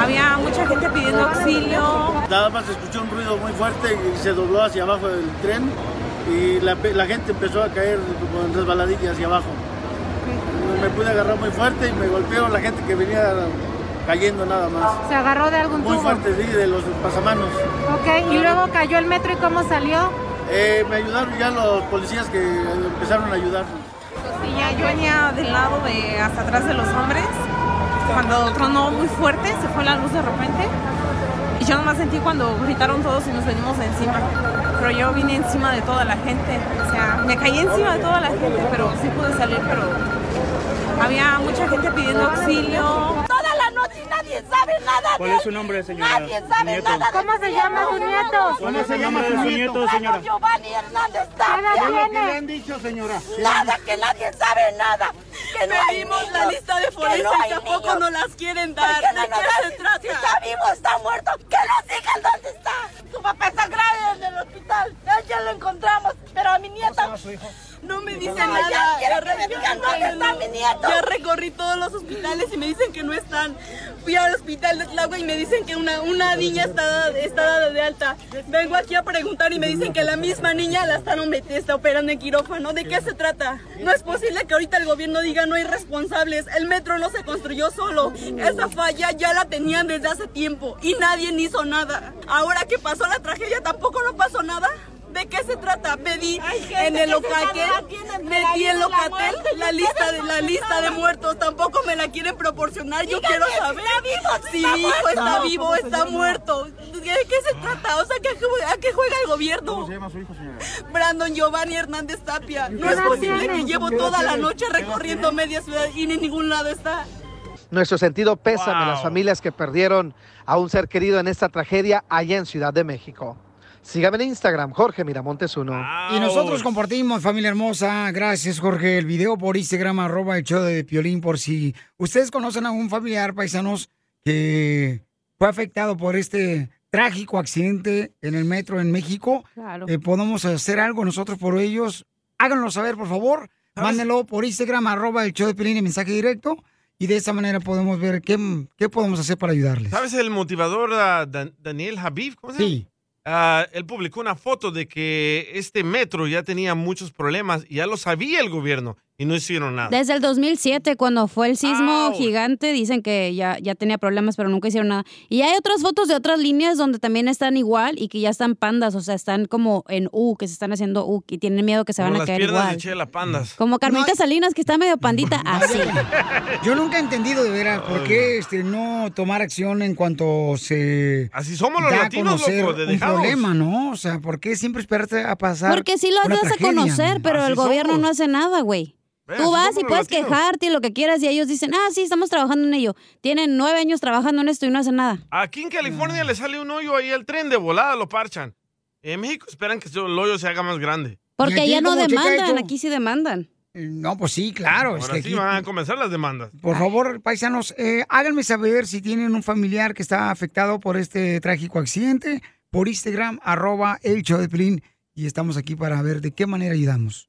había mucha gente pidiendo auxilio. Nada más escuchó un ruido muy fuerte y se dobló hacia abajo del tren y la, gente empezó a caer como en resbaladilla hacia abajo. Me pude agarrar muy fuerte y me golpeó la gente que venía cayendo nada más. ¿Se agarró de algún Muy tubo? fuerte, sí, de los pasamanos. Ok, y luego cayó el metro y cómo salió. Eh, me ayudaron ya los policías que empezaron a ayudarnos. Sí, ya yo venía del lado de hasta atrás de los hombres. Cuando tronó muy fuerte, se fue la luz de repente. Y yo nomás sentí cuando gritaron todos y nos venimos de encima. Pero yo vine encima de toda la gente. O sea, me caí encima de toda la gente, pero sí pude salir, pero había mucha gente pidiendo auxilio. Toda la noche nadie sabe nada. ¿Cuál es su nombre, señora? Nadie sabe Nieto. nada. de ¿Cómo se llama su nieto? ¿Cómo se llama su nieto, señora? Giovanni Hernández ¿Qué Tapia. ¿Qué le han dicho, señora? Nada, que nadie sabe nada. Que no hay Pedimos la lista de que forense no y tampoco niños. nos las quieren ¿Por dar. no ¿De nos qué dan? se trata? Si está vivo, está muerto. Que nos digan dónde está. Su papá está grave en el hospital. Ya, ya lo encontramos. Pero a mi nieta. No me dicen No, nada. ya quiero que me digan dónde está mi nieto. Ya recorrí todos los hospitales y me dicen que no están. Fui al hospital de Tlagua y me dicen que una, una niña está, está dada de alta. Vengo aquí a preguntar y me dicen que la misma niña la están está operando en quirófano. ¿De qué se trata? No es posible que ahorita el gobierno diga no hay responsables. El metro no se construyó solo. Esa falla ya la tenían desde hace tiempo y nadie hizo nada. Ahora que pasó la tragedia tampoco no pasó nada. ¿De qué se trata? Pedí en el locatel, metí en locatel la ¿Y lista de la lista de muertos, tampoco me la quieren proporcionar. Yo quiero saber está vivo, si mi hijo está No, vivo o ¿cómo se está llama? muerto. ¿De qué se trata? O sea, ¿qué- ¿a qué juega el gobierno? llama su hijo, señora? Brandon Giovanni Hernández Tapia. No ¿Qué es posible que llevo ¿Qué edad toda la noche recorriendo media ciudad y en ningún lado está. Nuestro sentido pésame a las familias que perdieron a un ser querido en esta tragedia allá en Ciudad de México. Sígame en Instagram, Jorge Miramontes uno. Y nosotros compartimos, familia hermosa. Gracias, Jorge. El video por Instagram, arroba el show de Piolín, por si ustedes conocen a un familiar, paisanos, que fue afectado por este trágico accidente en el metro en México. Claro. Eh, podemos hacer algo nosotros por ellos. Háganlo saber, por favor. Mándenlo por Instagram, arroba el show de Piolín en mensaje directo. Y de esa manera podemos ver qué, qué podemos hacer para ayudarles. ¿Sabes el motivador ah, Dan- Daniel Habib? ¿Cómo se llama? Sí. Ah, él publicó una foto de que este metro ya tenía muchos problemas y ya lo sabía el gobierno y no hicieron nada. Desde el 2007, cuando fue el sismo gigante, dicen que ya, ya tenía problemas, pero nunca hicieron nada. Y hay otras fotos de otras líneas donde también están igual y que ya están pandas, o sea, están como en U, que se están haciendo U, y tienen miedo que se Como van a las caer piernas igual. de Chela Pandas. Como Carmelita Salinas, que está medio pandita, así. Yo nunca he entendido de veras por qué este, no tomar acción en cuanto se Así somos los da a latinos, conocer loco, de un problema, ¿no? O sea, ¿por qué siempre esperarte a pasar? Porque sí lo das a conocer, pero Así el gobierno somos. no hace nada, güey. Tú vas y puedes latinos. quejarte y lo que quieras y ellos dicen, ah, sí, estamos trabajando en ello. Tienen nueve años trabajando en esto y no hacen nada. Aquí en California le sale un hoyo ahí al tren de volada, lo parchan. En México esperan que el hoyo se haga más grande. Porque allá no demandan, aquí sí demandan. No, pues sí, claro. es Ahora que sí aquí- van a comenzar las demandas. Por favor, paisanos, eh, háganme saber si tienen un familiar que está afectado por este trágico accidente por Instagram, arroba el show de Pelín. Y estamos aquí para ver de qué manera ayudamos.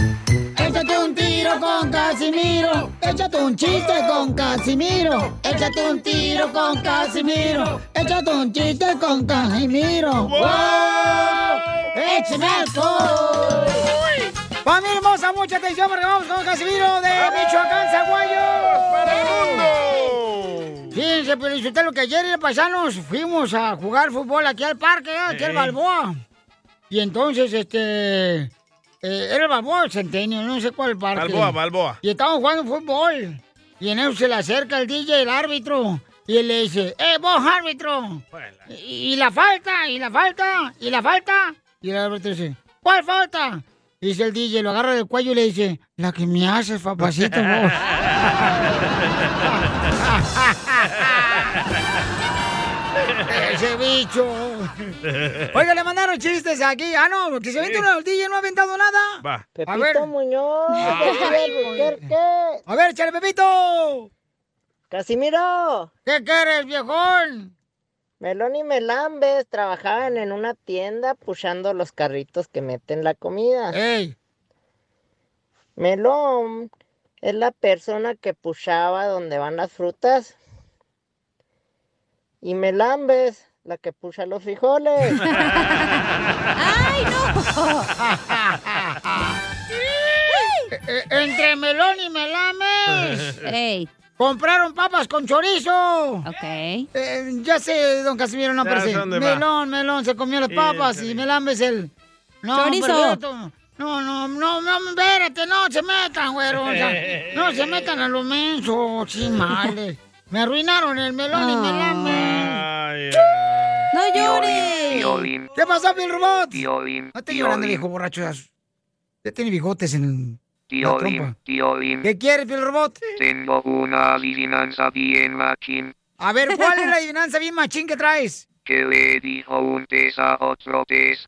Échate un tiro con Casimiro. Échate un chiste con Casimiro. Échate un tiro con Casimiro. Échate un chiste con Casimiro. ¡Wow! ¡Échame! Familia hermosa, mucha atención porque vamos con Casimiro de Michoacán, Zaguayo. Fíjense, pero disfruté lo que ayer en Paisanos fuimos a jugar fútbol aquí al parque, ¿eh? aquí al. Balboa. Y entonces, este... eh, era el Balboa el Centenio, no sé cuál parque. Balboa, Balboa. Y estábamos jugando fútbol. Y en eso se le acerca el DJ, el árbitro. Y él le dice, ¡eh, vos, árbitro! Y, y la falta, y la falta, y la falta. Y el árbitro dice, ¿cuál falta? Y dice el DJ, lo agarra del cuello y le dice, la que me haces, papacito, vos. <laughs> Ese bicho. <laughs> Oiga, le mandaron chistes aquí. Ah, no, que se avienta el DJ no ha aventado nada. Va. A ver. Muñoz, Ay, A ver, échale, Pepito. Casimiro. ¿Qué quieres, viejón? Melón y Melambes trabajaban en una tienda puchando los carritos que meten la comida. ¡Ey! Melón es la persona que puchaba donde van las frutas. Y Melambes, la que pucha los frijoles. <laughs> ¡Ay, no! <laughs> Eh, Entre melón y melames. Ey. Compraron papas con chorizo. Ok. ya sé, don Casimiro, no, va. Melón, melón, se comió las papas y melambes el... No, Chorizo. perfecto. No, no, no, no, espérate, no se metan, güero. o sea, no se <laughs> metan a lo menso, chimales. Me arruinaron el melón y melambes. ¡No llores! ¿Qué pasó, Bill Robot? Piolín, No estés llorando, viejo borracho. Ya, ya tiene bigotes en trompa. Piolín, ¿Qué quieres, Bill Robot? tengo una adivinanza bien machín. A ver, ¿cuál es la adivinanza bien machín que traes? ¿Qué le dijo un pez a otro pez?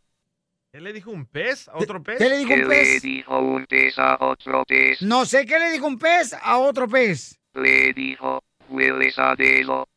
¿Qué le dijo un pez a otro pez? qué le dijo un ¿Qué pez? le dijo un pez a otro pez? No sé qué le dijo un pez a otro pez. Le dijo, hueles a dedo.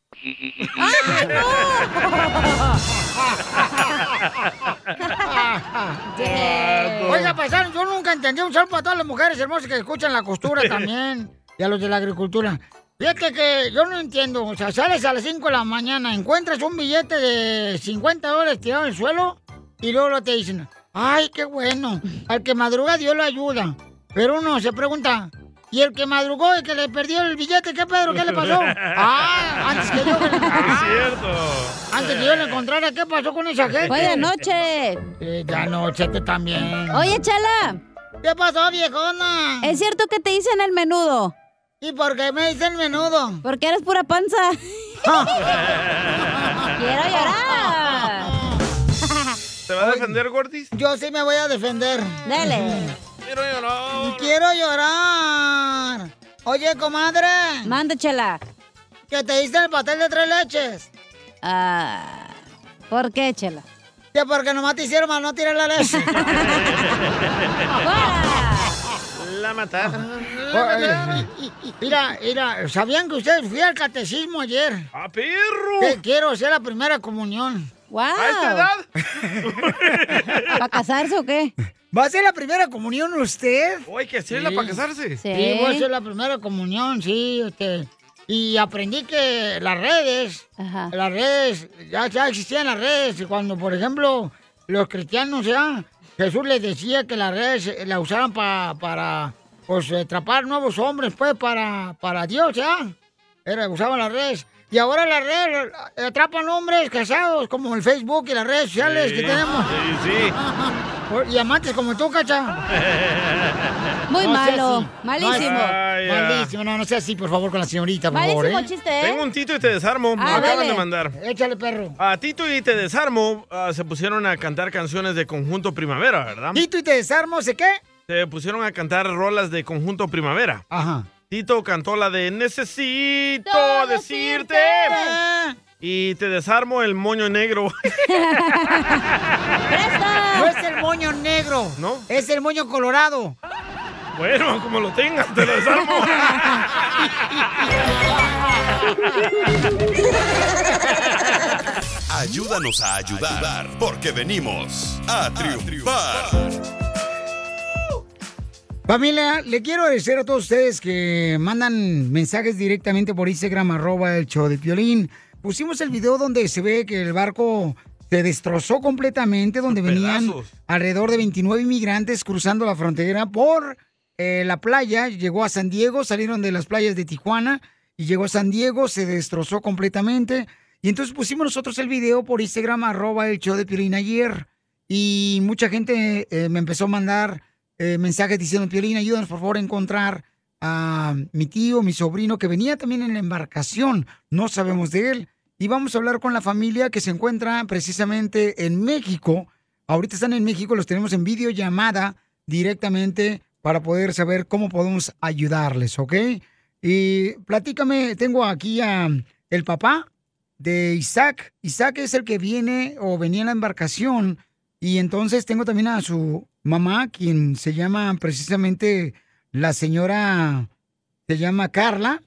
Oiga, paisano, yo nunca entendí un saludo para todas las mujeres hermosas que escuchan la costura <laughs> también. Y a los de la agricultura. Fíjate que yo no entiendo. O sea, sales a las 5 de la mañana, encuentras un billete de 50 dólares tirado en el suelo y luego te dicen, ay, qué bueno. Al que madruga Dios lo ayuda. Pero uno se pregunta, ¿y el que madrugó y que le perdió el billete, qué Pedro? ¿Qué le pasó? <laughs> Ah, antes que yo... Es cierto. Antes que yo le encontrara, ¿qué pasó con esa gente? Fue de anoche. Eh, de anoche tú también. Oye, Chala. ¿Qué pasó, viejona? ¿Es cierto que te dicen el menudo? ¿Y por qué me dicen menudo? Porque eres pura panza. <laughs> Quiero llorar. ¿Te va a defender, Gordis? Yo sí me voy a defender. Dale. Quiero llorar. Quiero llorar. Oye, comadre. Manda, Chela. Que te diste el pastel de tres leches. Ah, ¿Por qué, Chela? Que porque nomás te hicieron mal no tirar la leche. <laughs> <laughs> La mataron. Mira, mira, ¿sabían que ustedes fui al catecismo ayer? ¡A perro! Que quiero hacer la primera comunión. ¡Wow! ¿A esta edad? <laughs> ¿Para casarse o qué? ¿Va a ser la primera comunión usted? ¿O hay que hacerla para casarse? Sí, voy a hacer la primera comunión, sí. Este, y aprendí que las redes, las redes, ya, ya existían las redes. y Cuando, por ejemplo, los cristianos, ya, Jesús les decía que las redes la usaran pa- para, pues, atrapar nuevos hombres, pues, para, para Dios, ya. Era, usaban las redes. Y ahora las redes atrapan hombres casados, como el Facebook y las redes sociales que tenemos. Sí, sí. Y amantes como tú, cacha. <laughs> Muy No malo, malísimo. Malísimo, no, no sea así, por favor, con la señorita, por favor, Malísimo ¿eh? chiste, ¿eh? Tengo un Tito y te desarmo. Me Ah, acaban dale. de mandar. Échale, perro. A Tito y te desarmo ah, se pusieron a cantar canciones de Conjunto Primavera, ¿verdad? Tito y te desarmo, ¿sé qué? Se pusieron a cantar rolas de Conjunto Primavera. Ajá. Tito cantó la de Necesito Todo decirte. decirte. Y te desarmo el moño negro. <laughs> No es el moño negro. ¿No? Es el moño colorado. bueno, como lo tengas, te lo desarmo. Ayúdanos a ayudar, porque venimos a triunfar. Familia, le quiero agradecer a todos ustedes que mandan mensajes directamente por Instagram, arroba el show de Piolín. Pusimos el video donde se ve que el barco se destrozó completamente, donde venían alrededor de 29 inmigrantes cruzando la frontera por eh, la playa. Llegó a San Diego, salieron de las playas de Tijuana y llegó a San Diego, se destrozó completamente. Y entonces pusimos nosotros el video por Instagram, arroba el show de Piolín ayer. Y mucha gente eh, me empezó a mandar eh, mensajes diciendo, Piolín, ayúdanos por favor a encontrar a mi tío, mi sobrino, que venía también en la embarcación. No sabemos de él. Y vamos a hablar con la familia que se encuentra precisamente en México. Ahorita están en México, los tenemos en videollamada directamente para poder saber cómo podemos ayudarles, ¿ok? Y platícame, tengo aquí a el papá de Isaac. Isaac es el que viene o venía en la embarcación. Y entonces tengo también a su mamá, quien se llama precisamente la señora, se llama Carla.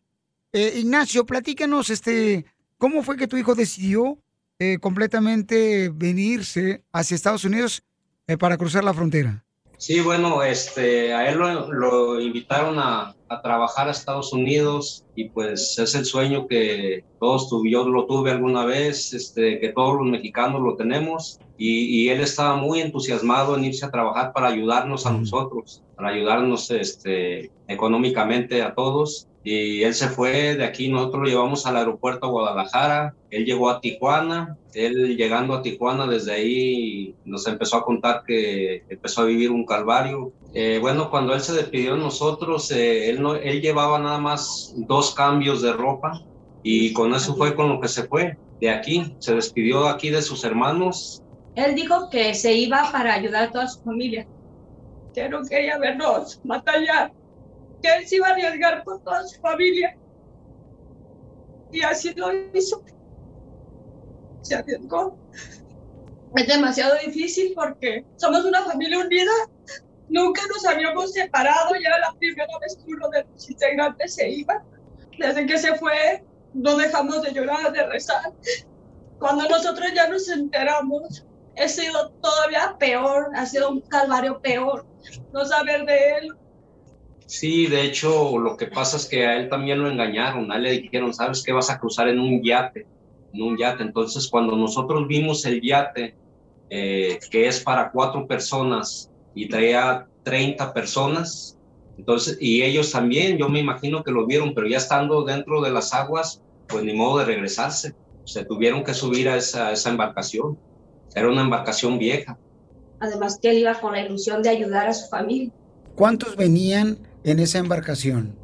Eh, Ignacio, platícanos, este, ¿cómo fue que tu hijo decidió eh, completamente venirse hacia Estados Unidos eh, para cruzar la frontera? Sí, bueno, este, a él lo, lo invitaron a, a trabajar a Estados Unidos y pues es el sueño que todos tuve, yo lo tuve alguna vez, este, que todos los mexicanos lo tenemos y, y él estaba muy entusiasmado en irse a trabajar para ayudarnos a nosotros, para ayudarnos este, económicamente a todos. Y él se fue de aquí, nosotros lo llevamos al aeropuerto a Guadalajara, él llegó a Tijuana, él llegando a Tijuana desde ahí nos empezó a contar que empezó a vivir un calvario. Eh, bueno, cuando él se despidió de nosotros, eh, él, no, él llevaba nada más dos cambios de ropa y con eso fue con lo que se fue de aquí, se despidió aquí de sus hermanos. Él dijo que se iba para ayudar a toda su familia, que no quería vernos batallar, que él se iba a arriesgar por toda su familia. Y así lo hizo. Se arriesgó. Es demasiado difícil porque somos una familia unida. Nunca nos habíamos separado, ya era la primera vez que uno de los integrantes se iba. Desde que se fue, no dejamos de llorar, de rezar. Cuando nosotros ya nos enteramos, ha sido todavía peor, ha sido un calvario peor no saber de él. Sí, de hecho, lo que pasa es que a él también lo engañaron. A él le dijeron, ¿sabes qué? Vas a cruzar en un yate, en un yate. Entonces, cuando nosotros vimos el yate, eh, que es para cuatro personas y traía 30 personas, entonces, y ellos también, yo me imagino que lo vieron, pero ya estando dentro de las aguas, pues ni modo de regresarse. Se tuvieron que subir a esa, a esa embarcación. Era una embarcación vieja. Además que él iba con la ilusión de ayudar a su familia. ¿Cuántos venían en esa embarcación?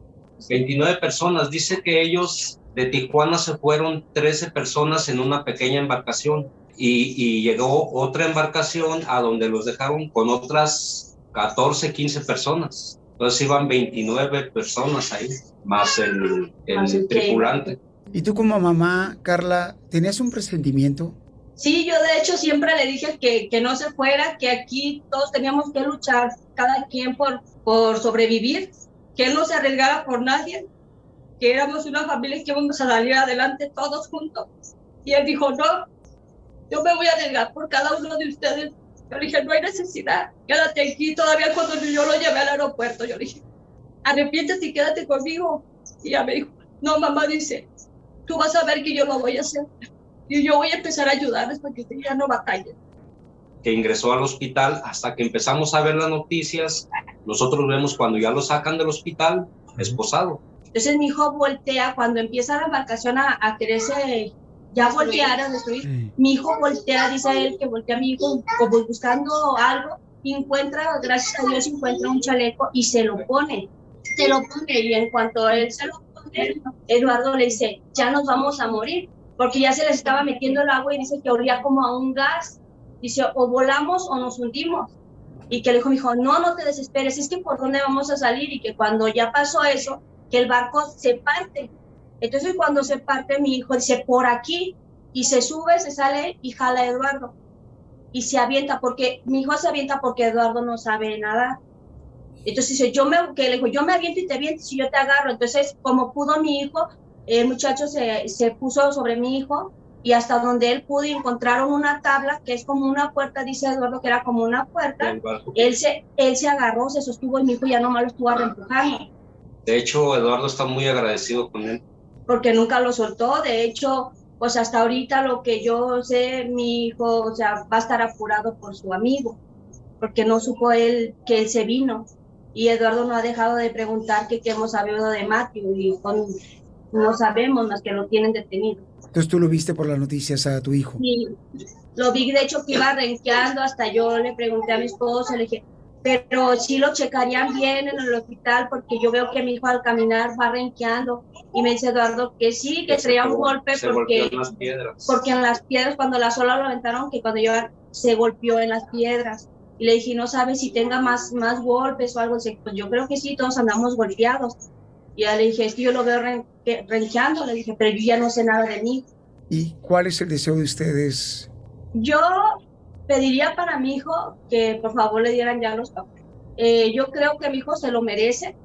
29 personas. Dice que ellos de Tijuana se fueron 13 personas en una pequeña embarcación y, y llegó otra embarcación a donde los dejaron con otras 14, 15 personas. Entonces iban 29 personas ahí, más el, el tripulante. ¿Y tú como mamá, Carla, tenías un presentimiento? Sí, yo de hecho siempre le dije que, que no se fuera, que aquí todos teníamos que luchar, cada quien por, por sobrevivir, que no se arriesgara por nadie, que éramos una familia que íbamos a salir adelante todos juntos. Y él dijo, no, yo me voy a arriesgar por cada uno de ustedes. Yo le dije, no hay necesidad, quédate aquí. Todavía cuando yo lo llevé al aeropuerto, yo le dije, arrepiéntete y quédate conmigo. Y ella me dijo, no, mamá dice, tú vas a ver que yo lo voy a hacer. Y yo voy a empezar a ayudarles para que ustedes ya no batallen. que ingresó al hospital hasta que empezamos a ver las noticias. Nosotros vemos cuando ya lo sacan del hospital, esposado. Entonces mi hijo voltea, cuando empieza la embarcación a, a quererse ya voltear a destruir, mi hijo voltea, dice él que voltea a mi hijo como buscando algo y encuentra, gracias a Dios, encuentra un chaleco y se lo pone. Se lo pone y en cuanto él se lo pone, Eduardo le dice, ya nos vamos a morir, porque ya se les estaba metiendo el agua y dice que olía como a un gas. Dice, o volamos o nos hundimos. Y que el hijo me dijo, no, no te desesperes, es que por dónde vamos a salir y que cuando ya pasó eso, que el barco se parte. Entonces cuando se parte mi hijo dice, por aquí, y se sube, se sale y jala a Eduardo. Y se avienta, porque mi hijo se avienta porque Eduardo no sabe nada. Entonces dice, yo me, que le dijo, yo me aviento y te aviento y yo te agarro. Entonces, como pudo mi hijo, el muchacho se, se puso sobre mi hijo y hasta donde él pudo encontraron una tabla que es como una puerta, dice Eduardo que era como una puerta. Él se, él se agarró, se sostuvo y mi hijo ya nomás lo estuvo reempujando. De hecho, Eduardo está muy agradecido con él. Porque nunca lo soltó. De hecho, pues hasta ahorita lo que yo sé, mi hijo, o sea, va a estar apurado por su amigo, porque no supo él que él se vino. Y Eduardo no ha dejado de preguntar que qué hemos sabido de Matthew y con, no sabemos más que lo tienen detenido. Entonces tú lo viste por las noticias a tu hijo. Y lo vi, de hecho, que iba renqueando, hasta yo le pregunté a mi esposa, le dije, pero sí lo checarían bien en el hospital porque yo veo que mi hijo al caminar va renqueando y me dice Eduardo que sí, que traía un golpe Se porque, en las piedras. porque en las piedras, cuando la sola lo aventaron, que cuando yo se golpeó en las piedras. Y le dije, no sabes si tenga más, más golpes o algo. Dice, pues yo creo que sí, todos andamos golpeados. Y ya le dije, es que yo lo veo renque- renqueando. Le dije, pero yo ya no sé nada de mí. ¿Y cuál es el deseo de ustedes? Yo pediría para mi hijo que por favor le dieran ya los papeles. Eh, yo creo que mi hijo se lo merece.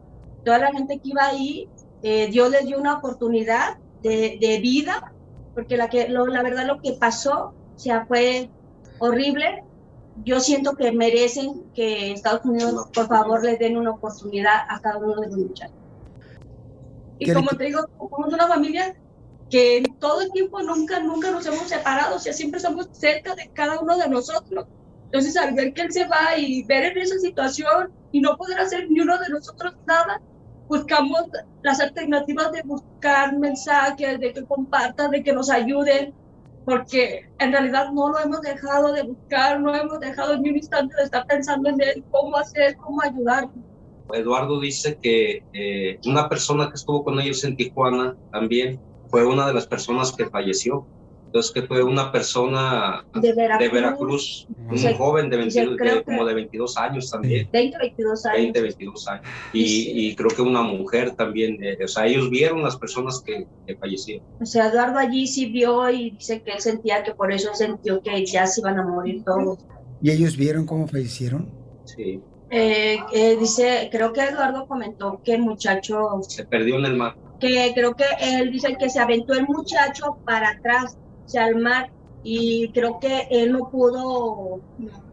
Toda la gente que iba ahí, eh, Dios les dio una oportunidad de, de vida, porque la, que, lo- la verdad lo que pasó, o sea, fue horrible. Yo siento que merecen que Estados Unidos, por favor, les den una oportunidad a cada uno de los muchachos. Y ¿Qué le- como te digo, somos una familia que en todo el tiempo nunca, nunca nos hemos separado, o sea, siempre estamos cerca de cada uno de nosotros. Entonces, al ver que él se va y ver en esa situación y no poder hacer ni uno de nosotros nada, buscamos las alternativas de buscar mensajes, de que compartan, de que nos ayuden, porque en realidad no lo hemos dejado de buscar, no hemos dejado ni un instante de estar pensando en él, cómo hacer, cómo ayudar. Eduardo dice que eh, una persona que estuvo con ellos en Tijuana también fue una de las personas que falleció. Entonces, que fue una persona De Veracruz. Veracruz, un joven de, dice, 22 creo de- que- como de 22 años también. 20, 22 años. 20, 22 años. Y, y creo que una mujer también. eh, o sea, ellos vieron las personas que, que fallecieron. O sea, Eduardo allí sí vio y dice que él sentía que por eso sintió que ya se iban a morir todos. ¿Y ellos vieron cómo fallecieron? Sí. Eh, eh, dice, creo que Eduardo comentó que el muchacho, Se perdió en el mar. que creo que él dice que se aventó el muchacho para atrás, o sea, al mar, y creo que él no pudo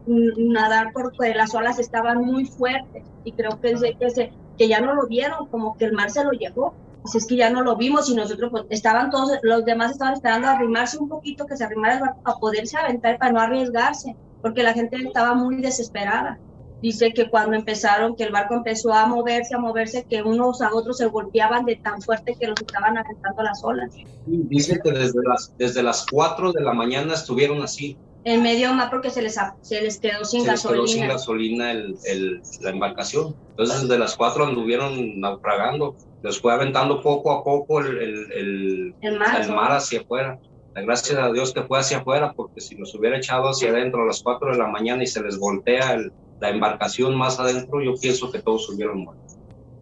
nadar porque las olas estaban muy fuertes, y creo que, que, se, que ya no lo vieron, como que el mar se lo llevó. Dice, es que ya no lo vimos y nosotros pues, estaban todos, los demás estaban esperando arrimarse un poquito, que se arrimara el barco para poderse aventar, para no arriesgarse, porque la gente estaba muy desesperada. Dice que cuando empezaron, que el barco empezó a moverse, a moverse, que unos a otros se golpeaban de tan fuerte que los estaban aventando las olas. Dice que desde las, desde las 4 de la mañana estuvieron así. En medio mar porque se les, se les quedó sin se les quedó gasolina. sin gasolina el, el- la embarcación. Entonces, desde las 4 anduvieron naufragando. Les fue aventando poco a poco el, el, mar, mar hacia afuera. Gracias a Dios que fue hacia afuera, porque si los hubiera echado hacia adentro a las 4 de la mañana y se les voltea el- la embarcación más adentro, yo pienso que todos hubieran muerto.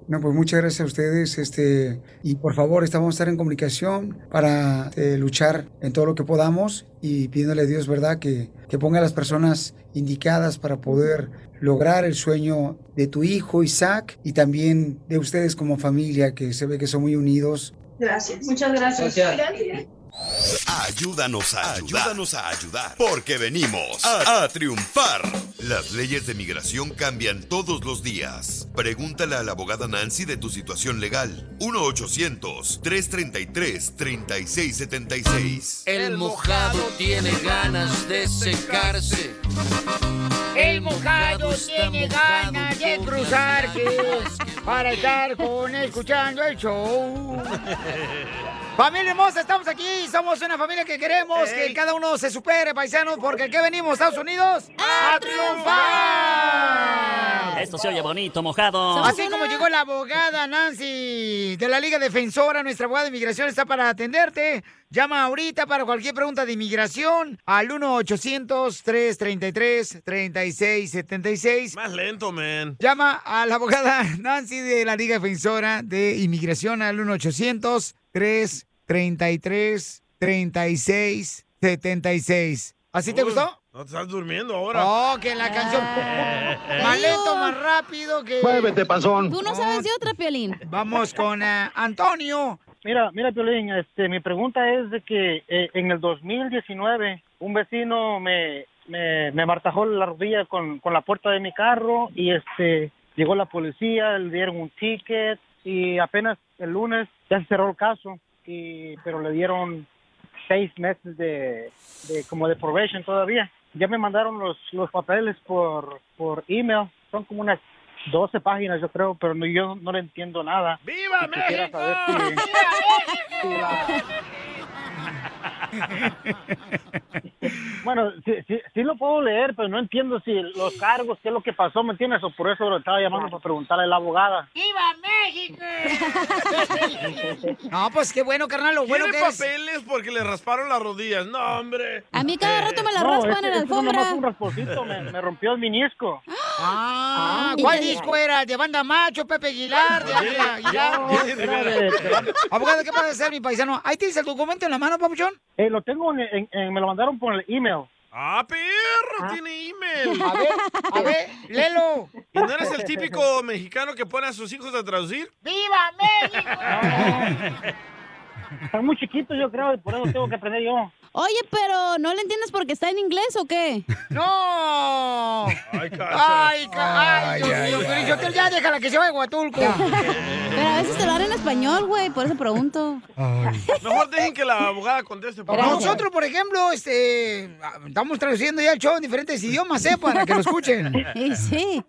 No, pues muchas gracias a ustedes, este, y por favor, estamos a estar en comunicación para eh, luchar en todo lo que podamos y pidiéndole a Dios, ¿verdad?, que, que ponga a las personas indicadas para poder lograr el sueño de tu hijo Isaac y también de ustedes como familia, que se ve que son muy unidos. Gracias. Muchas gracias. Gracias. Ayúdanos a ayudar. Ayúdanos a ayudar. Porque venimos a, a triunfar. Las leyes de migración cambian todos los días. Pregúntale a la abogada Nancy de tu situación legal. 1-800-333-3676. El mojado tiene ganas de secarse. El mojado tiene ganas de cruzarse para estar con escuchando el show. <laughs> Familia hermosa, estamos aquí, somos una familia que queremos que cada uno se supere, paisanos, porque aquí venimos, Estados Unidos, a triunfar. Esto se oye bonito, mojado. Así como llegó la abogada Nancy de la Liga Defensora, nuestra abogada de inmigración está para atenderte. Llama ahorita para cualquier pregunta de inmigración al 1-800-333-3676. Más lento, man. Llama a la abogada <laughs> Nancy de la Liga Defensora de Inmigración al 1-800-333-3676. ¿Así te Uy, gustó? No te estás durmiendo ahora. Oh, que la canción. más lento, más rápido que. Muévete, panzón. Tú no sabes de otra, Piolín. Vamos con eh, Antonio. Mira, mira, Piolín, este, mi pregunta es de que eh, en el 2019 un vecino me, me, me martajó la rodilla con, con la puerta de mi carro y este llegó la policía, le dieron un ticket y apenas el lunes ya se cerró el caso, y, pero le dieron seis meses de, de como de probation todavía. Ya me mandaron los, los papeles por, por email, son como unas 12 páginas yo creo, pero no- yo no le entiendo nada. ¡Viva Y México! saber si- si la- <laughs> Bueno, sí, sí, sí lo puedo leer, pero no entiendo si los cargos, qué es lo que pasó, ¿me entiendes? O por eso lo estaba llamando para preguntarle a la abogada. ¡Viva México! <laughs> no, pues qué bueno, carnal, lo bueno ¿Quiere que es. papeles porque le rasparon las rodillas? No, hombre. A mí cada rato me la No, raspan en la alfombra. un me, me rompió el menisco. Ah, ¿cuál disco era? ¿De Banda Macho, Pepe Aguilar, de Ángela Aguilar? Abogado, ¿qué puede hacer, mi paisano? ¿Ahí tienes el documento en la mano, papuchón? Eh, lo tengo, en, en- en- me lo mandaron por el email. ¡Ah, perro! Tiene email. A ver, a ver, léelo. ¿Y no eres el típico mexicano que pone a sus hijos a traducir? ¡Viva México! <laughs> Está muy chiquito, yo creo, y por eso tengo que aprender yo. Oye, pero ¿no le entiendes porque está en inglés o qué? <laughs> ¡No! ¡Ay, ¡Ay, ca- ay, Dios mío! Pero yo ya déjala que se vaya a Huatulco. <laughs> Pero a veces te lo hablan en español, güey, por eso pregunto. <laughs> Mejor dejen que la abogada conteste. por favor. Nosotros, por ejemplo, este, estamos traduciendo ya el show en diferentes idiomas, ¿eh? Para que lo escuchen. Sí.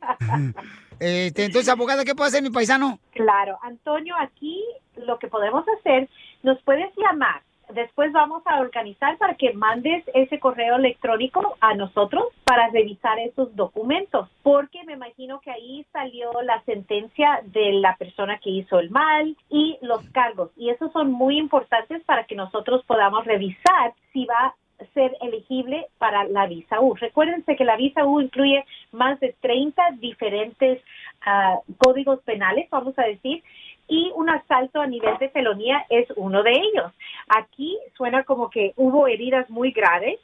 Este, entonces, abogada, ¿qué puede hacer mi paisano? Claro, Antonio, aquí lo que podemos hacer, nos puedes llamar. Después vamos a organizar para que mandes ese correo electrónico a nosotros para revisar esos documentos, porque me imagino que ahí salió la sentencia de la persona que hizo el mal y los cargos. Y esos son muy importantes para que nosotros podamos revisar si va a ser elegible para la visa U. Recuérdense que la visa U incluye más de 30 diferentes ah, códigos penales, vamos a decir, y un asalto a nivel de felonía es uno de ellos. Aquí suena como que hubo heridas muy graves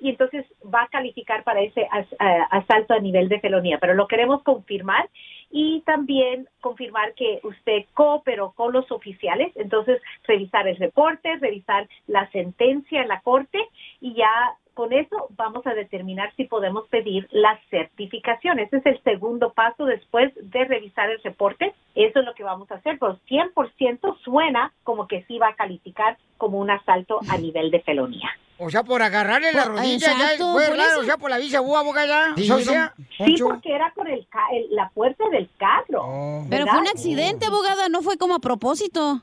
y entonces va a calificar para ese as- ah, asalto a nivel de felonía, pero lo queremos confirmar y también confirmar que usted cooperó con los oficiales, entonces revisar el reporte, revisar la sentencia en la corte y ya con eso vamos a determinar si podemos pedir la certificación. Ese es el segundo paso después de revisar el reporte. Eso es lo que vamos a hacer, pero 100% suena como que sí va a calificar como un asalto a nivel de felonía. O sea, por agarrarle la rodilla, ya exacto, por raro, eso. o sea, por la visa, ¿hubo abogada? Sí, porque era con el ca- el- la puerta del carro. Pero ¿verdad? fue un accidente, abogada, no fue como a propósito.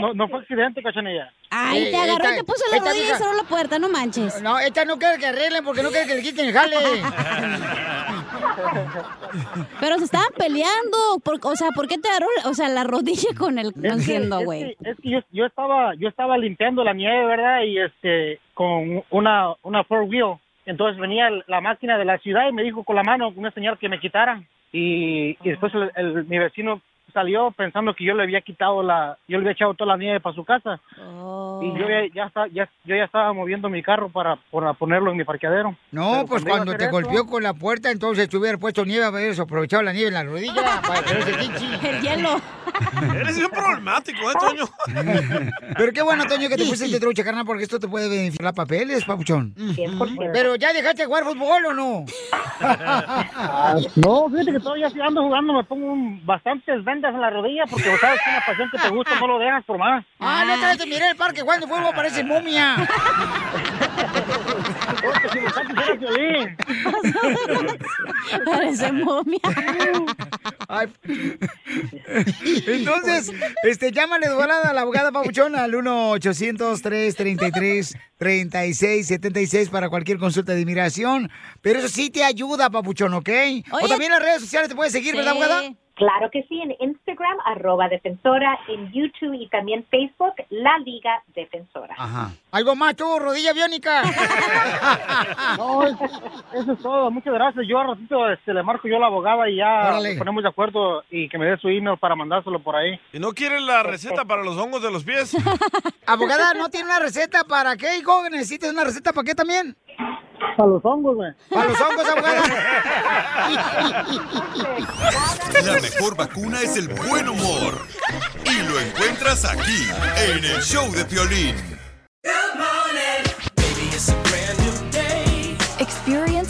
No, no fue accidente, cachanilla. Ay, te agarró y te puso la rodilla y cerró la puerta, no manches. No, esta no quiere que arreglen porque no quiere que le quiten el jale. <laughs> Pero se estaban peleando. por- o sea, ¿por qué te agarró o sea, la rodilla con el... Es güey. que- Es que yo, yo estaba yo estaba limpiando la nieve, ¿verdad? Y este con una una four wheel. Entonces venía la máquina de la ciudad y me dijo con la mano una señal que me quitaran. Y, y después el- el- mi vecino salió pensando que yo le había quitado la yo le había echado toda la nieve para su casa. Y yo ya ya, ya yo ya estaba moviendo mi carro para, para ponerlo en mi parqueadero. No, Pero pues cuando te eso- golpeó con la puerta, entonces te hubiera puesto nieve, hubieras aprovechado la nieve en la rodilla <laughs> para que no se quinchi. El hielo. Eres bien problemático, ¿eh, Toño? <laughs> Pero qué bueno, Toño, que te pusiste de trucha, carnal, porque esto te puede beneficiar papeles, papuchón. Pero ya dejaste de jugar fútbol o no? <laughs> Ah, no, fíjate que todavía si ando jugando me pongo un- bastantes vendas en la rodilla porque vos sabes que una pasión que te gusta no lo dejas por más. Ah, no te miré el parque jugando fútbol, <laughs> parece momia. Parece momia. Entonces, este, llámale de volada a la abogada Papuchón al 1-800-333-3676 para cualquier consulta de inmigración. Pero eso sí te ayuda, Papuchón, ¿ok? o también en las redes sociales te puedes seguir, ¿verdad, Sí. abogada? Claro que sí, en Instagram, arroba defensora, en YouTube y también Facebook, La Liga Defensora. Ajá. ¿Algo más tú, rodilla biónica? <laughs> No, es- eso es todo. Muchas gracias. Yo a ratito este, le marco yo a la abogada y ya Órale. nos ponemos de acuerdo y que me dé su email para mandárselo por ahí. ¿Y no quieres la receta para los hongos de los pies? <laughs> Abogada, ¿no tiene una receta para qué, hijo? ¿Necesitas una receta para qué también? Para los hongos, güey. Para los hongos, abogada. La mejor vacuna es el buen humor. Y lo encuentras aquí, en el show de Piolín. Experience